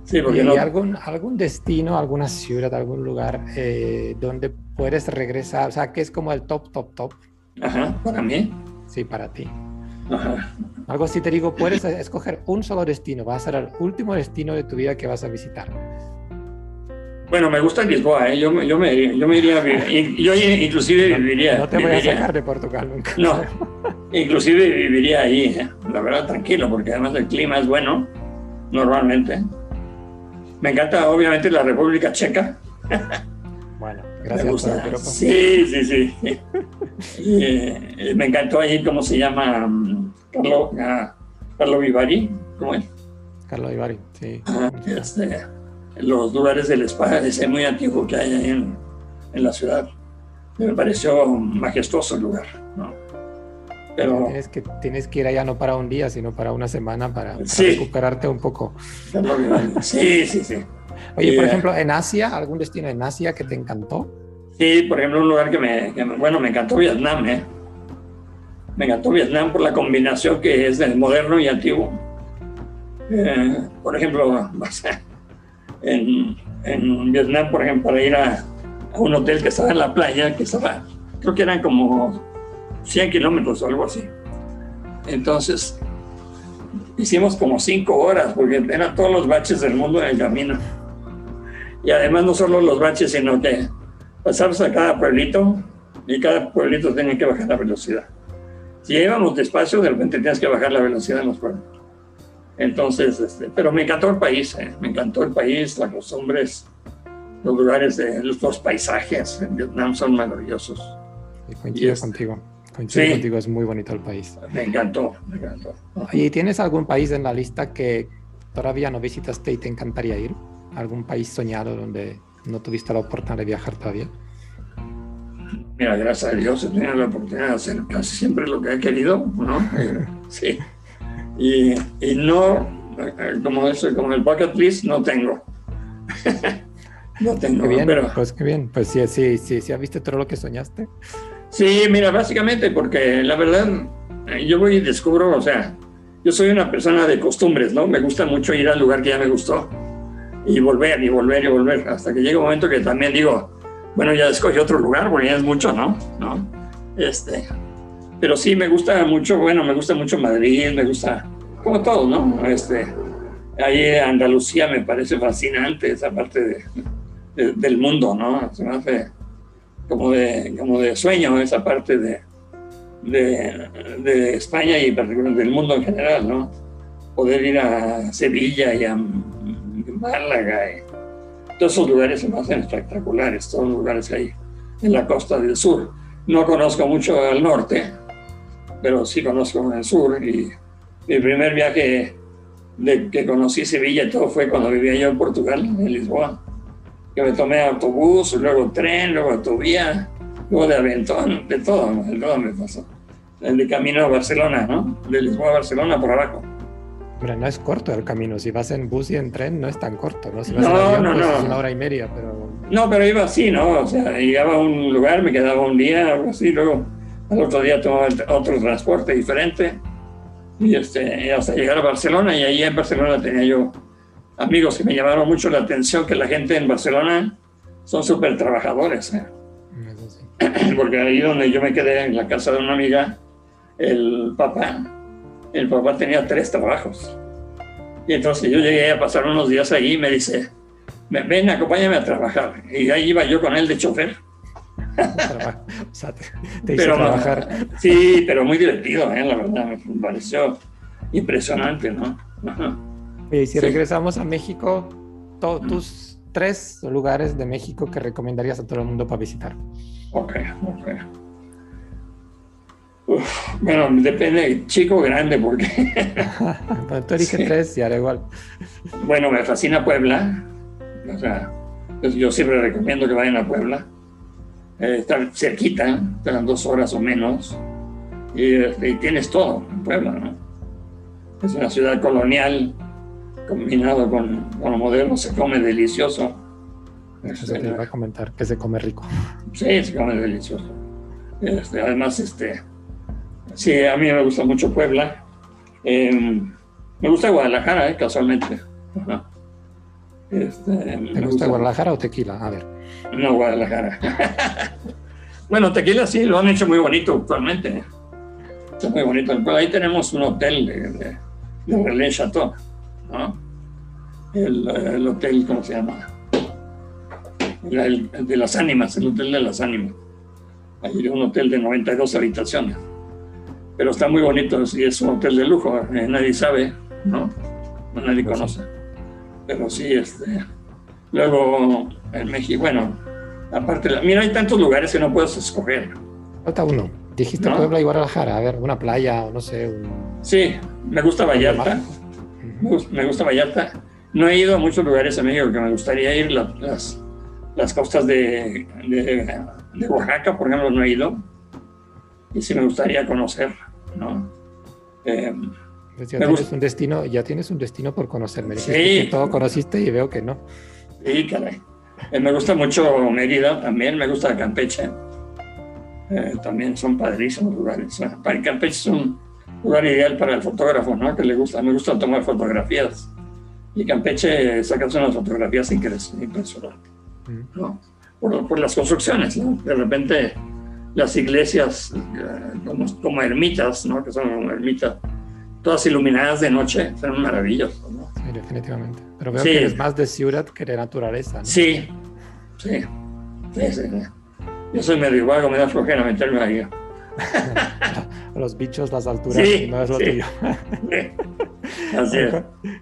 Sí, porque ¿Y algún, algún destino, alguna ciudad, algún lugar eh, donde puedes regresar? O sea, que es como el top, top, top. Ajá, para mí. Sí, para ti. Algo así te digo, puedes escoger un solo destino, va a ser el último destino de tu vida que vas a visitar. Bueno, me gusta Lisboa, ¿eh? yo, yo, me, yo me iría a vivir, yo inclusive viviría. No te voy a sacar de Portugal nunca. No, inclusive viviría ahí, ¿eh? la verdad, tranquilo, porque además el clima es bueno, normalmente. Me encanta, obviamente, la República Checa. Bueno, gracias. Me gusta. sí, sí, sí. Eh, me encantó ahí, ¿cómo se llama? Carlo, ah, Carlo Vivari, ¿cómo es? Carlo Vivari, sí. este, los lugares del spa, ese muy antiguo que hay en, en, la ciudad. Me pareció majestuoso el lugar, ¿no? Pero, tienes, que, tienes que ir allá no para un día, sino para una semana para, recuperarte un poco. Sí, sí, sí. Oye, por ejemplo, en Asia, ¿algún destino en Asia que te encantó? Sí, por ejemplo, un lugar que me, bueno, me encantó Vietnam, ¿eh? Me encantó Vietnam por la combinación que es del moderno y antiguo. Eh, por ejemplo, en, Vietnam, por ejemplo, para ir a, a, un hotel que estaba en la playa, que estaba, creo que eran como 100 kilómetros o algo así. Entonces, hicimos como 5 horas, porque eran todos los baches del mundo en el camino. Y además no solo los baches, sino que pasamos a cada pueblito y cada pueblito tenía que bajar la velocidad. Si íbamos despacio, de repente tenías que bajar la velocidad en los pueblos. Entonces, este, pero me encantó el país, eh, me encantó el país, las costumbres, los lugares, de, los, paisajes en Vietnam son maravillosos. Y coincido contigo, coincido contigo, es muy bonito el país. Me encantó, me encantó. ¿Y tienes algún país en la lista que todavía no visitaste y te encantaría ir? ¿Algún país soñado donde no tuviste la oportunidad de viajar todavía? Mira, gracias a Dios he tenido la oportunidad de hacer casi siempre lo que he querido, ¿no? sí. Y, y no, como, eso, como el bucket list, no tengo. no tengo, bien, pero... Pues qué bien, pues sí, sí, sí, sí, ¿has visto todo lo que soñaste? Sí, mira, básicamente porque la verdad, yo voy y descubro, o sea, yo soy una persona de costumbres, ¿no? Me gusta mucho ir al lugar que ya me gustó y volver y volver y volver, hasta que llega un momento que también digo, bueno, ya escogí otro lugar, porque ya es mucho, ¿no? ¿No? Este, pero sí me gusta mucho, bueno, me gusta mucho Madrid, me gusta, como todo, ¿no? Este, ahí Andalucía me parece fascinante, esa parte del mundo, ¿no? Se me hace como de, como de sueño esa parte de, de, de España y del mundo en general, ¿no? Poder ir a Sevilla y a Málaga. Y todos esos lugares se me hacen espectaculares, todos los lugares ahí en la costa del sur. No conozco mucho el norte, pero sí conozco el sur. Y mi primer viaje de que conocí Sevilla y todo fue cuando vivía yo en Portugal, en Lisboa. Que me tomé autobús, luego tren, luego autovía, luego de aventón, de todo, de todo me pasó. De camino a Barcelona, ¿no? De Lisboa a Barcelona por abajo no es corto el camino. Si vas en bus y en tren, no es tan corto, ¿no? Si vas no, en avión, no, pues Es una hora y media, pero. No, pero iba así, ¿no? O sea, llegaba a un lugar, me quedaba un día, algo así, luego al otro día tomaba otro transporte diferente. Y este, hasta llegar a Barcelona, y ahí en Barcelona tenía yo amigos que me llamaron mucho la atención, que la gente en Barcelona son súper trabajadores. ¿eh? Porque ahí donde yo me quedé, en la casa de una amiga, el papá el papá tenía tres trabajos. Y entonces yo llegué a pasar unos días ahí y me dice, ven, acompáñame a trabajar. Y ahí iba yo con él de chofer. O sea, te, pero, trabajar. Sí, pero muy divertido, ¿eh? la verdad, me pareció impresionante, ¿no? Y si regresamos a México, tus tres lugares de México que recomendarías a todo el mundo para visitar. Ok, ok bueno, depende, chico o grande, porque. tú eliges tres y haré igual. Bueno, me fascina Puebla. O sea, pues yo siempre recomiendo que vayan a Puebla. Eh, está cerquita, están dos horas o menos. Este, y, tienes todo en Puebla, ¿no? Es una ciudad colonial combinado con, con lo moderno, se come delicioso. Eso se te va a comentar, que se come rico. Sí, se come delicioso. Este, además, este, Sí, a mí me gusta mucho Puebla. Em, me gusta Guadalajara, eh, casualmente. Este, ¿Te gusta, Guadalajara o Tequila? A ver. No, Guadalajara. bueno, Tequila sí, lo han hecho muy bonito actualmente. Está muy bonito. ahí tenemos un hotel de, de, de Relais Chateau, ¿no? El, el, hotel, ¿cómo se llama? el, de las ánimas, el Hotel de las Ánimas. Hay un hotel de 92 habitaciones. Pero está muy bonito y es un hotel de lujo, eh, nadie sabe, ¿no? Nadie pues conoce. Pero sí, este. Luego, en México, bueno, aparte, mira, hay tantos lugares que no puedes escoger. Falta uno. Dijiste Puebla y Guadalajara, a ver, una playa o no sé. Sí, me gusta Vallarta. Me gusta Vallarta. No he ido a muchos lugares en México que me gustaría ir. Las, las costas de, de, Oaxaca, por ejemplo, no he ido. Y sí me gustaría conocer, ¿no? Eh, pues ya, tienes un destino, ya tienes un destino por conocerme. Sí. Que todo conociste y veo que no. Sí, caray. Eh, me gusta mucho Mérida también, me gusta Campeche. Eh, también son padrísimos lugares. Para Campeche es un lugar ideal para el fotógrafo, ¿no? Que le gusta, me gusta tomar fotografías. Y Campeche sacas unas fotografías impresionantes, ¿no? Por, las construcciones, ¿no? De repente las iglesias eh, como, como, ermitas, ¿no? Que son ermitas, todas iluminadas de noche, son maravillosas, ¿no? Sí, definitivamente. Pero veo que es más de ciudad que de naturaleza, ¿no? Sí, sí, sí, sí. Yo soy medio vago, me da flojera meterme ahí. Los bichos, las alturas, no es lo tuyo. Así es.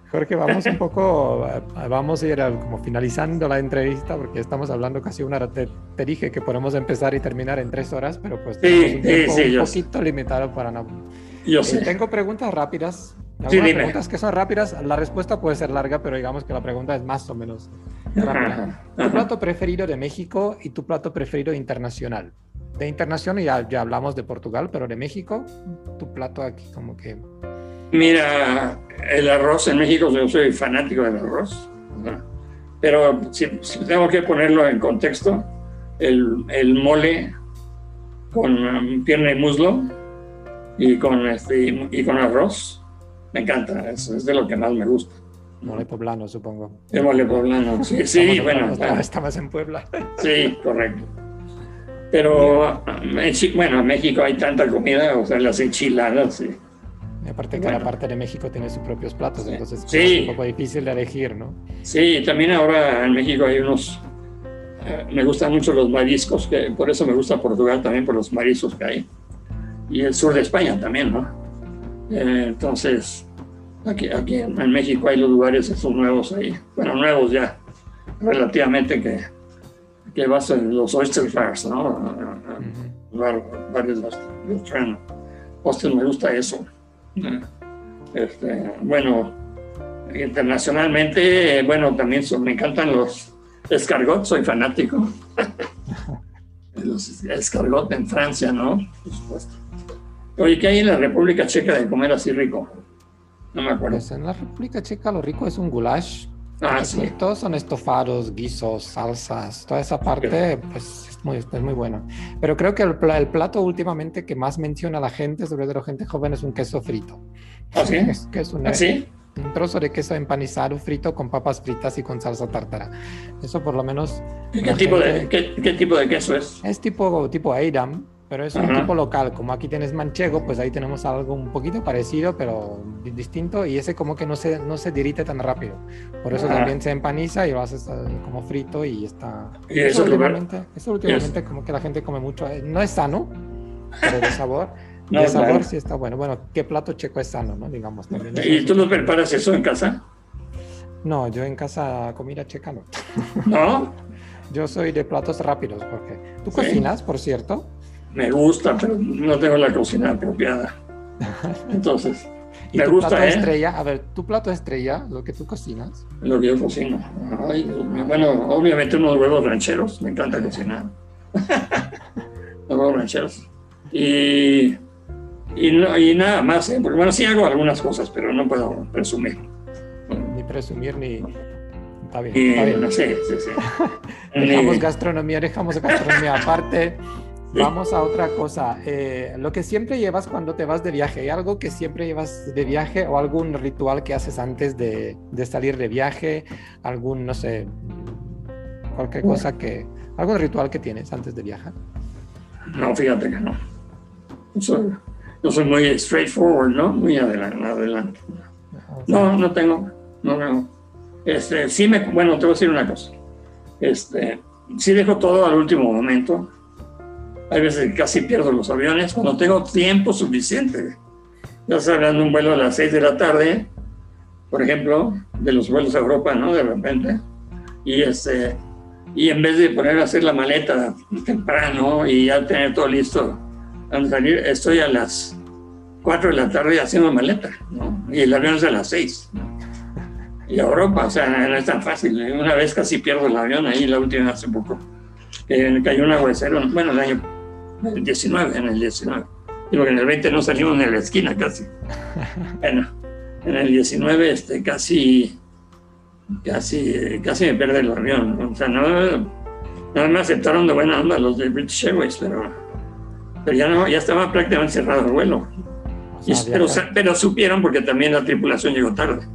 Jorge, vamos un poco, vamos a ir como finalizando la entrevista porque estamos hablando casi una hora. Te, dije que podemos empezar y terminar en tres horas, pero pues tenemos un tiempo un poquito limitado para no. Yo sé. Tengo preguntas rápidas. Algunas preguntas que son rápidas, la respuesta puede ser larga, pero digamos que la pregunta es más o menos rápida. Tu plato preferido de México y tu plato preferido internacional. De internacional ya, ya hablamos de Portugal, pero de México, tu plato aquí como que... Mira, el arroz en México, yo soy fanático del arroz, pero si, tengo que ponerlo en contexto, el, el mole con um, pierna y muslo y con, este, y, con arroz, me encanta, es, es, de lo que más me gusta. Mole poblano, supongo. El mole poblano, sí, sí bueno. Estabas en Puebla. Sí, correcto. Pero, bueno, en México hay tanta comida, o sea, las enchiladas, sí aparte cada parte de México tiene sus propios platos, entonces es un poco difícil de elegir, ¿no? Sí, también ahora en México hay unos, eh, me gustan mucho los mariscos, que por eso me gusta Portugal también, por los mariscos que hay. Y el sur de España también, ¿no? Eh, entonces, aquí, aquí en México hay los lugares esos nuevos ahí, bueno, nuevos ya, relativamente que, que vas en los oyster fairs, ¿no? Uh Varios los, los me gusta eso. Este, bueno, internacionalmente, bueno, también me encantan los escargots, soy fanático. los escargots en Francia, ¿no? Por supuesto. Oye, ¿qué hay en la República Checa de comer así rico? No me acuerdo. Pues en la República Checa lo rico es un goulash. Ah, sí. Todos son estofados, guisos, salsas, toda esa parte, pues es muy, es muy bueno. Pero creo que el, el, plato últimamente que más menciona la gente, sobre todo gente joven, es un queso frito. ¿Ah, sí? Es, que es un, ¿Ah, sí? un trozo de queso empanizado frito con papas fritas y con salsa tártara. Eso por lo menos... ¿Qué, tipo, de, ¿qué, qué, tipo de queso es? Es tipo, tipo Edam, pero es un tipo local. Como aquí tienes manchego, pues ahí tenemos algo un poquito parecido, pero distinto, y ese como que no se, no se dirite tan rápido. Por eso también se empaniza y lo haces eh, como frito y está... ¿Y eso, últimamente, eso últimamente como que la gente come mucho. Eh, no es sano, pero de sabor. de sabor sí está bueno. Bueno, ¿qué plato checo es sano, no? Digamos. También ¿Y tú no preparas eso en casa? No, yo en casa comida checa no. ¿No? yo soy de platos rápidos, porque tú cocinas, por cierto me gusta, pero no tengo la cocina apropiada. Entonces, me gusta. Plato ¿eh? estrella, a ver, tu plato estrella, lo que tú cocinas. Lo que yo cocino. bueno, obviamente unos huevos rancheros, me encanta cocinar. Los huevos rancheros. Y, y, nada más, ¿eh? porque bueno, sí hago algunas cosas, pero no puedo presumir. Ni presumir ni. Está bien. está bien. No sé, sí, sí. dejamos gastronomía, dejamos gastronomía aparte. Vamos a otra cosa. Eh, lo que siempre llevas cuando te vas de viaje, ¿hay algo que siempre llevas de viaje o algún ritual que haces antes de, de salir de viaje? ¿Algún, no sé, cualquier cosa que, algún ritual que tienes antes de viajar? No, fíjate que no. Yo soy, muy straightforward, ¿no? Muy adelante. No, no tengo. No, no. Este, sí me, bueno, te voy a decir una cosa. Este, sí dejo todo al último momento. Hay veces que casi pierdo los aviones cuando tengo tiempo suficiente. Ya hablando de un vuelo a las 6 de la tarde, por ejemplo, de los vuelos a Europa, ¿no? De repente. Y, este, y en vez de poner a hacer la maleta temprano y ya tener todo listo antes de salir, estoy a las 4 de la tarde haciendo maleta, ¿no? Y el avión es a las 6. Y a Europa, o sea, no es tan fácil. Una vez casi pierdo el avión ahí, la última hace poco. Que cayó un aguacero, bueno, el año el 19, en el 19. Digo que en el 20 no salimos ni a la esquina casi. Bueno, en el 19 este, casi, casi, casi me pierde el avión. O sea, no, nada me aceptaron de buena onda los de British Airways, pero, pero ya, no, ya estaba prácticamente cerrado el vuelo. pero, pero supieron porque también la tripulación llegó tarde.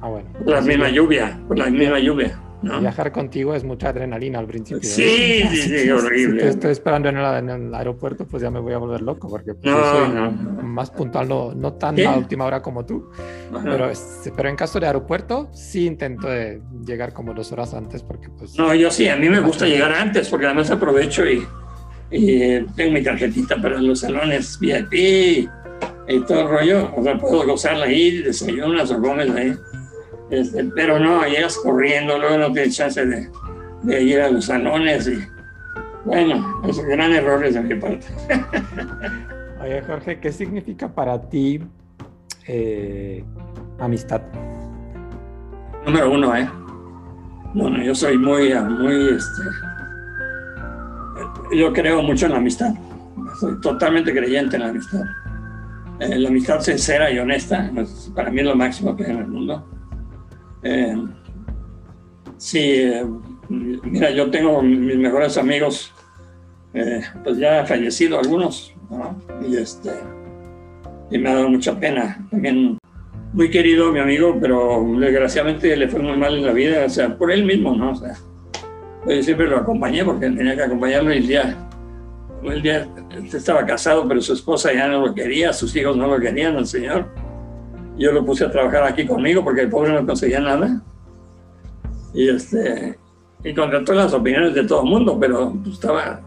Ah, bueno. Por la misma lluvia, por la misma lluvia. Viajar contigo es mucha adrenalina al principio. Sí, ¿eh? sí, sí, horrible. Si estoy esperando en el, aeropuerto, pues ya me voy a volver loco, porque pues, soy más puntual, no, no tan a última hora como tú. Pero, pero en caso de aeropuerto, sí intento de llegar como dos horas antes, porque pues... No, yo sí, a mí me gusta llegar antes, porque además aprovecho y, y tengo mi tarjetita para los salones VIP y todo el rollo. O sea, puedo gozarla ahí, desayunas o comes ahí. Este, pero no, llegas corriendo, luego no tienes chance de, de, ir a los salones y bueno, es un gran error de mi parte. Oye, Jorge, ¿qué significa para ti eh, amistad? Número uno, ¿eh? Bueno, yo soy muy, muy, este, yo creo mucho en la amistad. Soy totalmente creyente en la amistad. Eh, la amistad sincera y honesta, pues, para mí es lo máximo que hay en el mundo eh, sí, eh, mira, yo tengo mis mejores amigos, eh, pues ya fallecido algunos, y, este, y me ha dado mucha pena. También muy querido mi amigo, pero desgraciadamente le fue muy mal en la vida, o sea, por él mismo, ¿no? O sea, yo siempre lo acompañé porque tenía que acompañarlo y día, el día estaba casado, pero su esposa ya no lo quería, sus hijos no lo querían, el señor yo lo puse a trabajar aquí conmigo porque el pobre no conseguía nada. Y, este, y contrató las opiniones de todo el mundo, pero pues, estaba,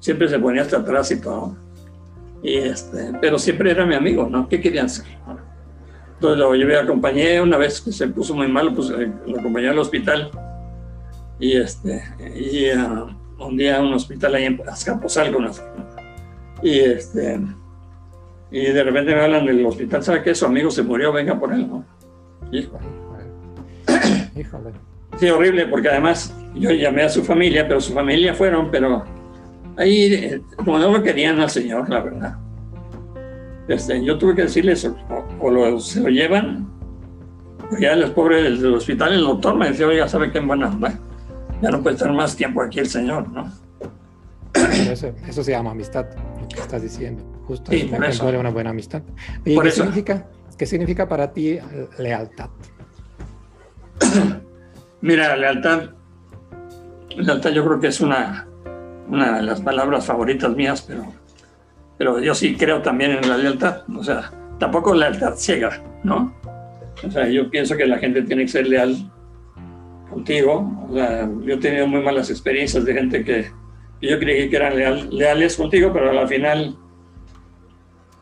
siempre se ponía hasta atrás y todo. Y este, pero siempre era mi amigo, ¿no? ¿Qué querían hacer? Entonces lo llevé, acompañé una vez que se puso muy mal, pues eh, lo acompañé al hospital. Y, este, y uh, un día a un hospital ahí en Azcapotzalco. Y este, y de repente me hablan del hospital, ¿sabe qué? Su amigo se murió, venga por él, ¿no? Híjole. Híjole. Sí, horrible, porque además yo llamé a su familia, pero su familia fueron, pero ahí, eh, como no lo querían al señor, la verdad. Este, yo tuve que decirles, o, lo, se lo llevan, ya el pobre del, hospital, el doctor me decía, oiga, ¿sabe qué? Bueno, ya no puede estar más tiempo aquí el señor, ¿no? Eso, eso se llama amistad, lo que estás diciendo. Justo sí, es una buena amistad. ¿qué, Significa, ¿qué significa para ti lealtad? Mira, lealtad, lealtad yo creo que es una, una de las palabras favoritas mías, pero, pero yo sí creo también en la lealtad. O sea, tampoco lealtad ciega, ¿no? O sea, yo pienso que la gente tiene que ser leal contigo. O sea, yo he tenido muy malas experiencias de gente que, yo creí que eran leales contigo, pero al final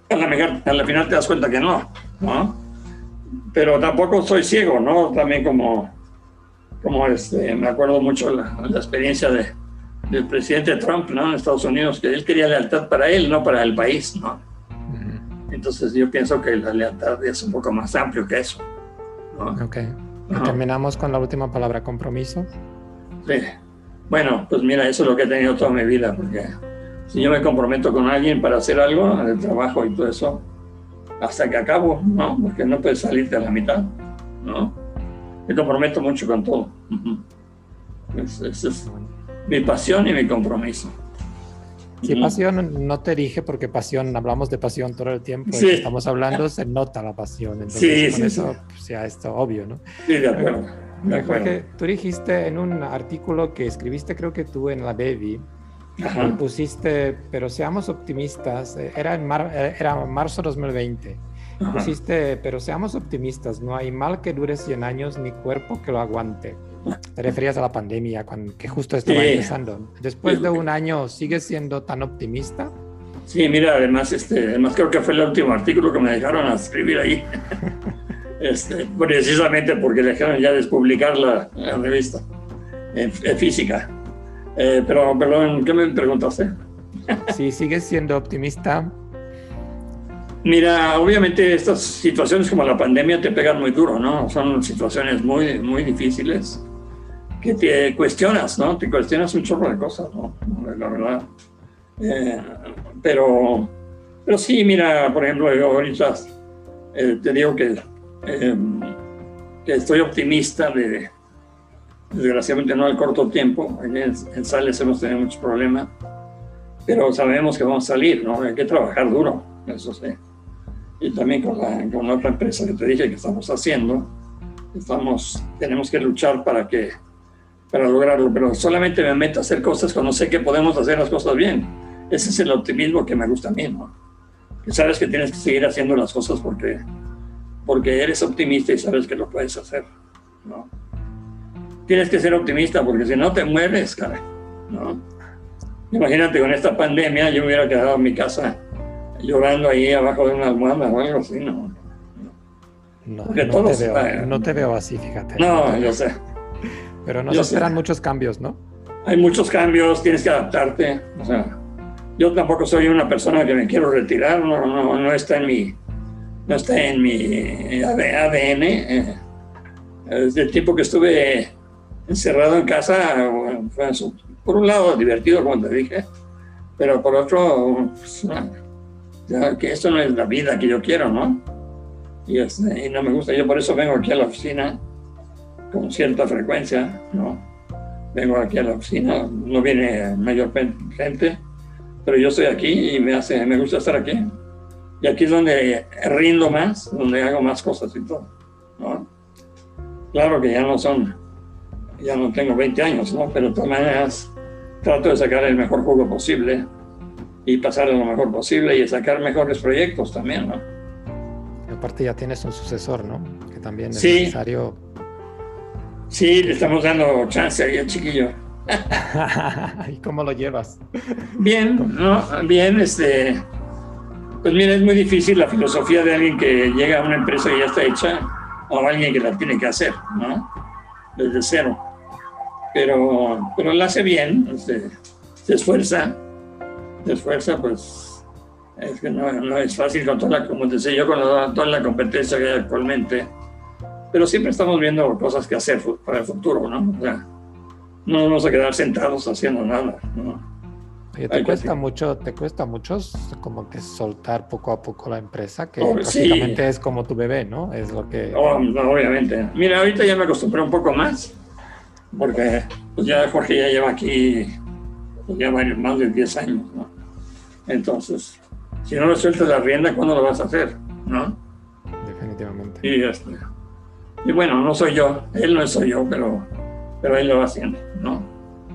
a la, final te das cuenta que no, ¿no? Pero tampoco soy ciego, ¿no? También como, como este, me acuerdo mucho la, la experiencia de, del presidente Trump, ¿no? En Estados Unidos, que él quería lealtad para él, no para el país, ¿no? Entonces yo pienso que la lealtad es un poco más amplio que eso. ¿no? Ok. terminamos con la última palabra, compromiso. Sí. Bueno, pues mira, eso es lo que he tenido toda mi vida, porque si yo me comprometo con alguien para hacer algo, el trabajo y todo eso, hasta que acabo, ¿no? Porque no puedes salirte a la mitad, ¿no? Me comprometo mucho con todo. Esa es mi pasión y mi compromiso. Sí, pasión no te dije porque pasión, hablamos de pasión todo el tiempo. Sí. Estamos hablando, se nota la pasión. Entonces, sí, con eso, pues ya esto obvio, ¿no? Sí, de acuerdo. De acuerdo. tú dijiste en un artículo que escribiste, creo que tú en la Devi, pusiste, pero seamos optimistas, eh, era en mar, eh, era marzo 2020. Pusiste, pero seamos optimistas, no hay mal que dure 100 años ni cuerpo que lo aguante. Te referías a la pandemia, cuando, que justo estaba empezando. Después de un año, ¿sigues siendo tan optimista? Sí, mira, además, este, además creo que fue el último artículo que me dejaron escribir ahí. este, precisamente porque dejaron ya despublicar la, la revista en, física. Eh, pero, perdón, ¿qué me preguntaste? sí, sigues siendo optimista. Mira, obviamente estas situaciones como la pandemia te pegan muy duro, ¿no? Son situaciones muy, muy difíciles que te cuestionas, ¿no? Te cuestionas un chorro de cosas, ¿no? La verdad. Eh, pero, pero sí, mira, por ejemplo, yo ahorita eh, te digo que, eh, que, estoy optimista de, desgraciadamente no al corto tiempo, en, en Sales hemos tenido muchos problemas, pero sabemos que vamos a salir, ¿no? Hay que trabajar duro, eso sí. Y también con la, con otra empresa que te dije que estamos haciendo, estamos, tenemos que luchar para que para lograrlo, pero solamente me meto a hacer cosas cuando sé que podemos hacer las cosas bien ese es el optimismo que me gusta a mí, ¿no? Que sabes que tienes que seguir haciendo las cosas porque, porque eres optimista y sabes que lo puedes hacer, ¿no? Tienes que ser optimista porque si no te mueres, cara, ¿no? Imagínate con esta pandemia yo me hubiera quedado en mi casa llorando ahí abajo de una almohada o algo así, ¿no? No, no, te veo, no, te veo, así, fíjate. No, yo sé. Pero nos esperan muchos cambios, ¿no? Hay muchos cambios, tienes que adaptarte. O sea, yo tampoco soy una persona que me quiero retirar, no, no, no está en mi, no está en mi ADN. Eh, desde el tiempo que estuve encerrado en casa, por un lado divertido, como te dije, pero por otro, pues, ya que esto no es la vida que yo quiero, ¿no? Y, este, y no me gusta, yo por eso vengo aquí a la oficina con cierta frecuencia, ¿no? Vengo aquí a la oficina, no viene mayor gente, pero yo estoy aquí y me, hace, me gusta estar aquí. Y aquí es donde rindo más, donde hago más cosas y todo. ¿no? Claro que ya no son, ya no tengo 20 años, ¿no? pero de todas maneras trato de sacar el mejor juego posible y pasar lo mejor posible y sacar mejores proyectos también, ¿no? Y aparte ya tienes un sucesor, ¿no? Que también es necesario. Sí, le estamos dando chance ahí al chiquillo. ¿Y cómo lo llevas? Bien, ¿no? Bien, este. Pues mira, es muy difícil la filosofía de alguien que llega a una empresa que ya está hecha o alguien que la tiene que hacer, ¿no? Desde cero. Pero, pero la hace bien, este, se esfuerza, se esfuerza, pues es que no, es fácil con toda la, como decía yo, con toda la competencia que hay actualmente. Pero siempre estamos viendo cosas que hacer para el futuro, ¿no? O sea, no vamos a quedar sentados haciendo nada. ¿no? te cuesta mucho, te cuesta mucho como que soltar poco a poco la empresa, que básicamente es como tu bebé, ¿no? Es lo que. Oh, obviamente. Mira, ahorita ya me acostumbré un poco más, porque pues ya Jorge ya lleva aquí pues ya más de 10 años, ¿no? Entonces, si no le sueltas la rienda, ¿cuándo lo vas a hacer? ¿No? Definitivamente. Y, este, y bueno, no soy yo, él no soy yo, pero pero él lo va haciendo, ¿no?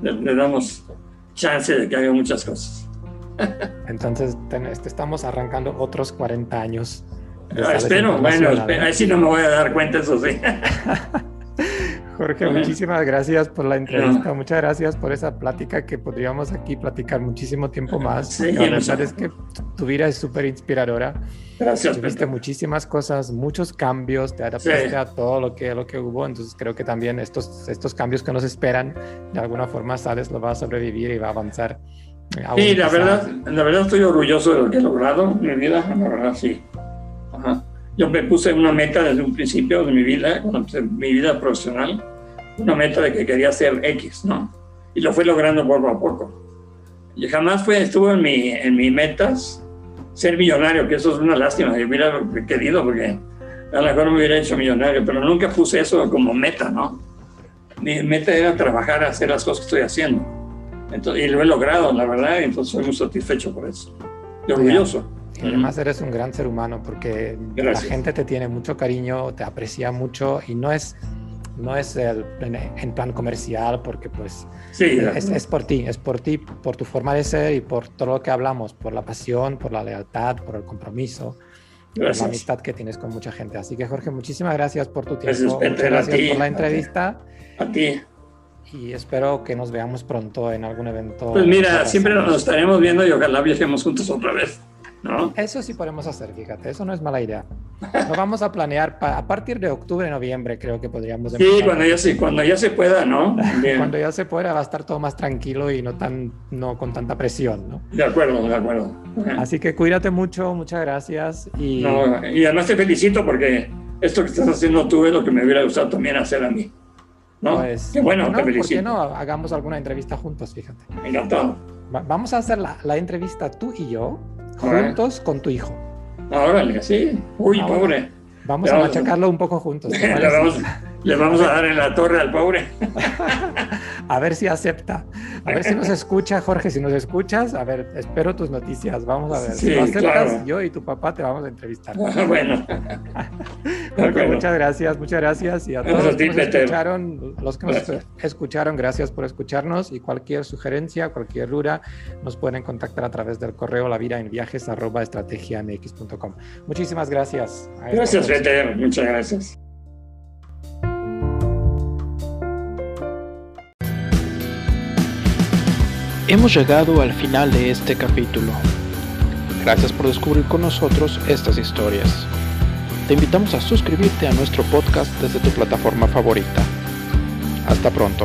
Le, damos chance de que haga muchas cosas. Entonces, este, estamos arrancando otros 40 años. Ah, espero, bueno, espero, ahí sí no me voy a dar cuenta, eso sí. Jorge, muchísimas gracias por la entrevista, muchas gracias por esa plática que podríamos aquí platicar muchísimo tiempo más. Sí, la verdad es que tu vida es súper inspiradora. Gracias. Viste muchísimas cosas, muchos cambios, te adaptaste a todo lo que, lo que hubo, entonces creo que también estos, estos cambios que nos esperan, de alguna forma, sabes, lo va a sobrevivir y va a avanzar. Sí, la verdad, la verdad estoy orgulloso de lo que he logrado en mi vida, la verdad sí. Ajá. Yo me puse una meta desde un principio de mi vida, mi vida profesional, una meta de que quería ser X, ¿no? Y lo fui logrando poco a poco. Y jamás fue, estuvo en, mi, en mis metas ser millonario, que eso es una lástima. Yo hubiera querido porque a lo mejor me hubiera hecho millonario, pero nunca puse eso como meta, ¿no? Mi meta era trabajar, hacer las cosas que estoy haciendo. Entonces, y lo he logrado, la verdad, entonces soy muy satisfecho por eso. Y orgulloso. Y además eres un gran ser humano porque la gente te tiene mucho cariño, te aprecia mucho y no es no es el, en, plan comercial porque pues sí, es, es, por ti, es por ti, por tu forma de ser y por todo lo que hablamos, por la pasión, por la lealtad, por el compromiso. la amistad que tienes con mucha gente. Así que Jorge, muchísimas gracias por tu tiempo. Muchas gracias por la entrevista. A ti. Y espero que nos veamos pronto en algún evento. Pues mira, siempre nos estaremos viendo y ojalá viajemos juntos otra vez. Eso sí podemos hacer, fíjate, eso no es mala idea. Lo vamos a planear a partir de octubre, noviembre, creo que podríamos. Sí, cuando ya, se, cuando ya se pueda, ¿no? cuando ya se pueda, va a estar todo más tranquilo y no, tan, no con tanta presión, ¿no? De acuerdo, de acuerdo. Así que cuídate mucho, muchas gracias. Y... y además te felicito porque esto que estás haciendo tú es lo que me hubiera gustado también hacer a mí. ¿no? Pues, Qué bueno, te felicito. ¿Por qué no hagamos alguna entrevista juntos, fíjate? Encantado. vamos a hacer la, la entrevista tú y yo juntos con tu hijo. Órale, sí. Uy, pobre. Vamos a machacarlo un poco juntos. Le vamos, a dar en la torre al pobre. a ver si acepta. A ver si nos escucha, Jorge. Si nos escuchas, a ver, espero tus noticias. Vamos a ver. si lo aceptas, yo y tu papá te vamos a entrevistar. bueno. Muchas gracias, muchas gracias. Y a todos los que nos escucharon, los que nos escucharon, gracias por escucharnos. Y cualquier sugerencia, cualquier duda, nos pueden contactar a través del correo la vida en viajes arroba estrategiamx.com. Muchísimas gracias. Gracias, Peter. Muchas gracias. Hemos llegado al final de este capítulo. Gracias por descubrir con nosotros estas historias. Te invitamos a suscribirte a nuestro podcast desde tu plataforma favorita. Hasta pronto.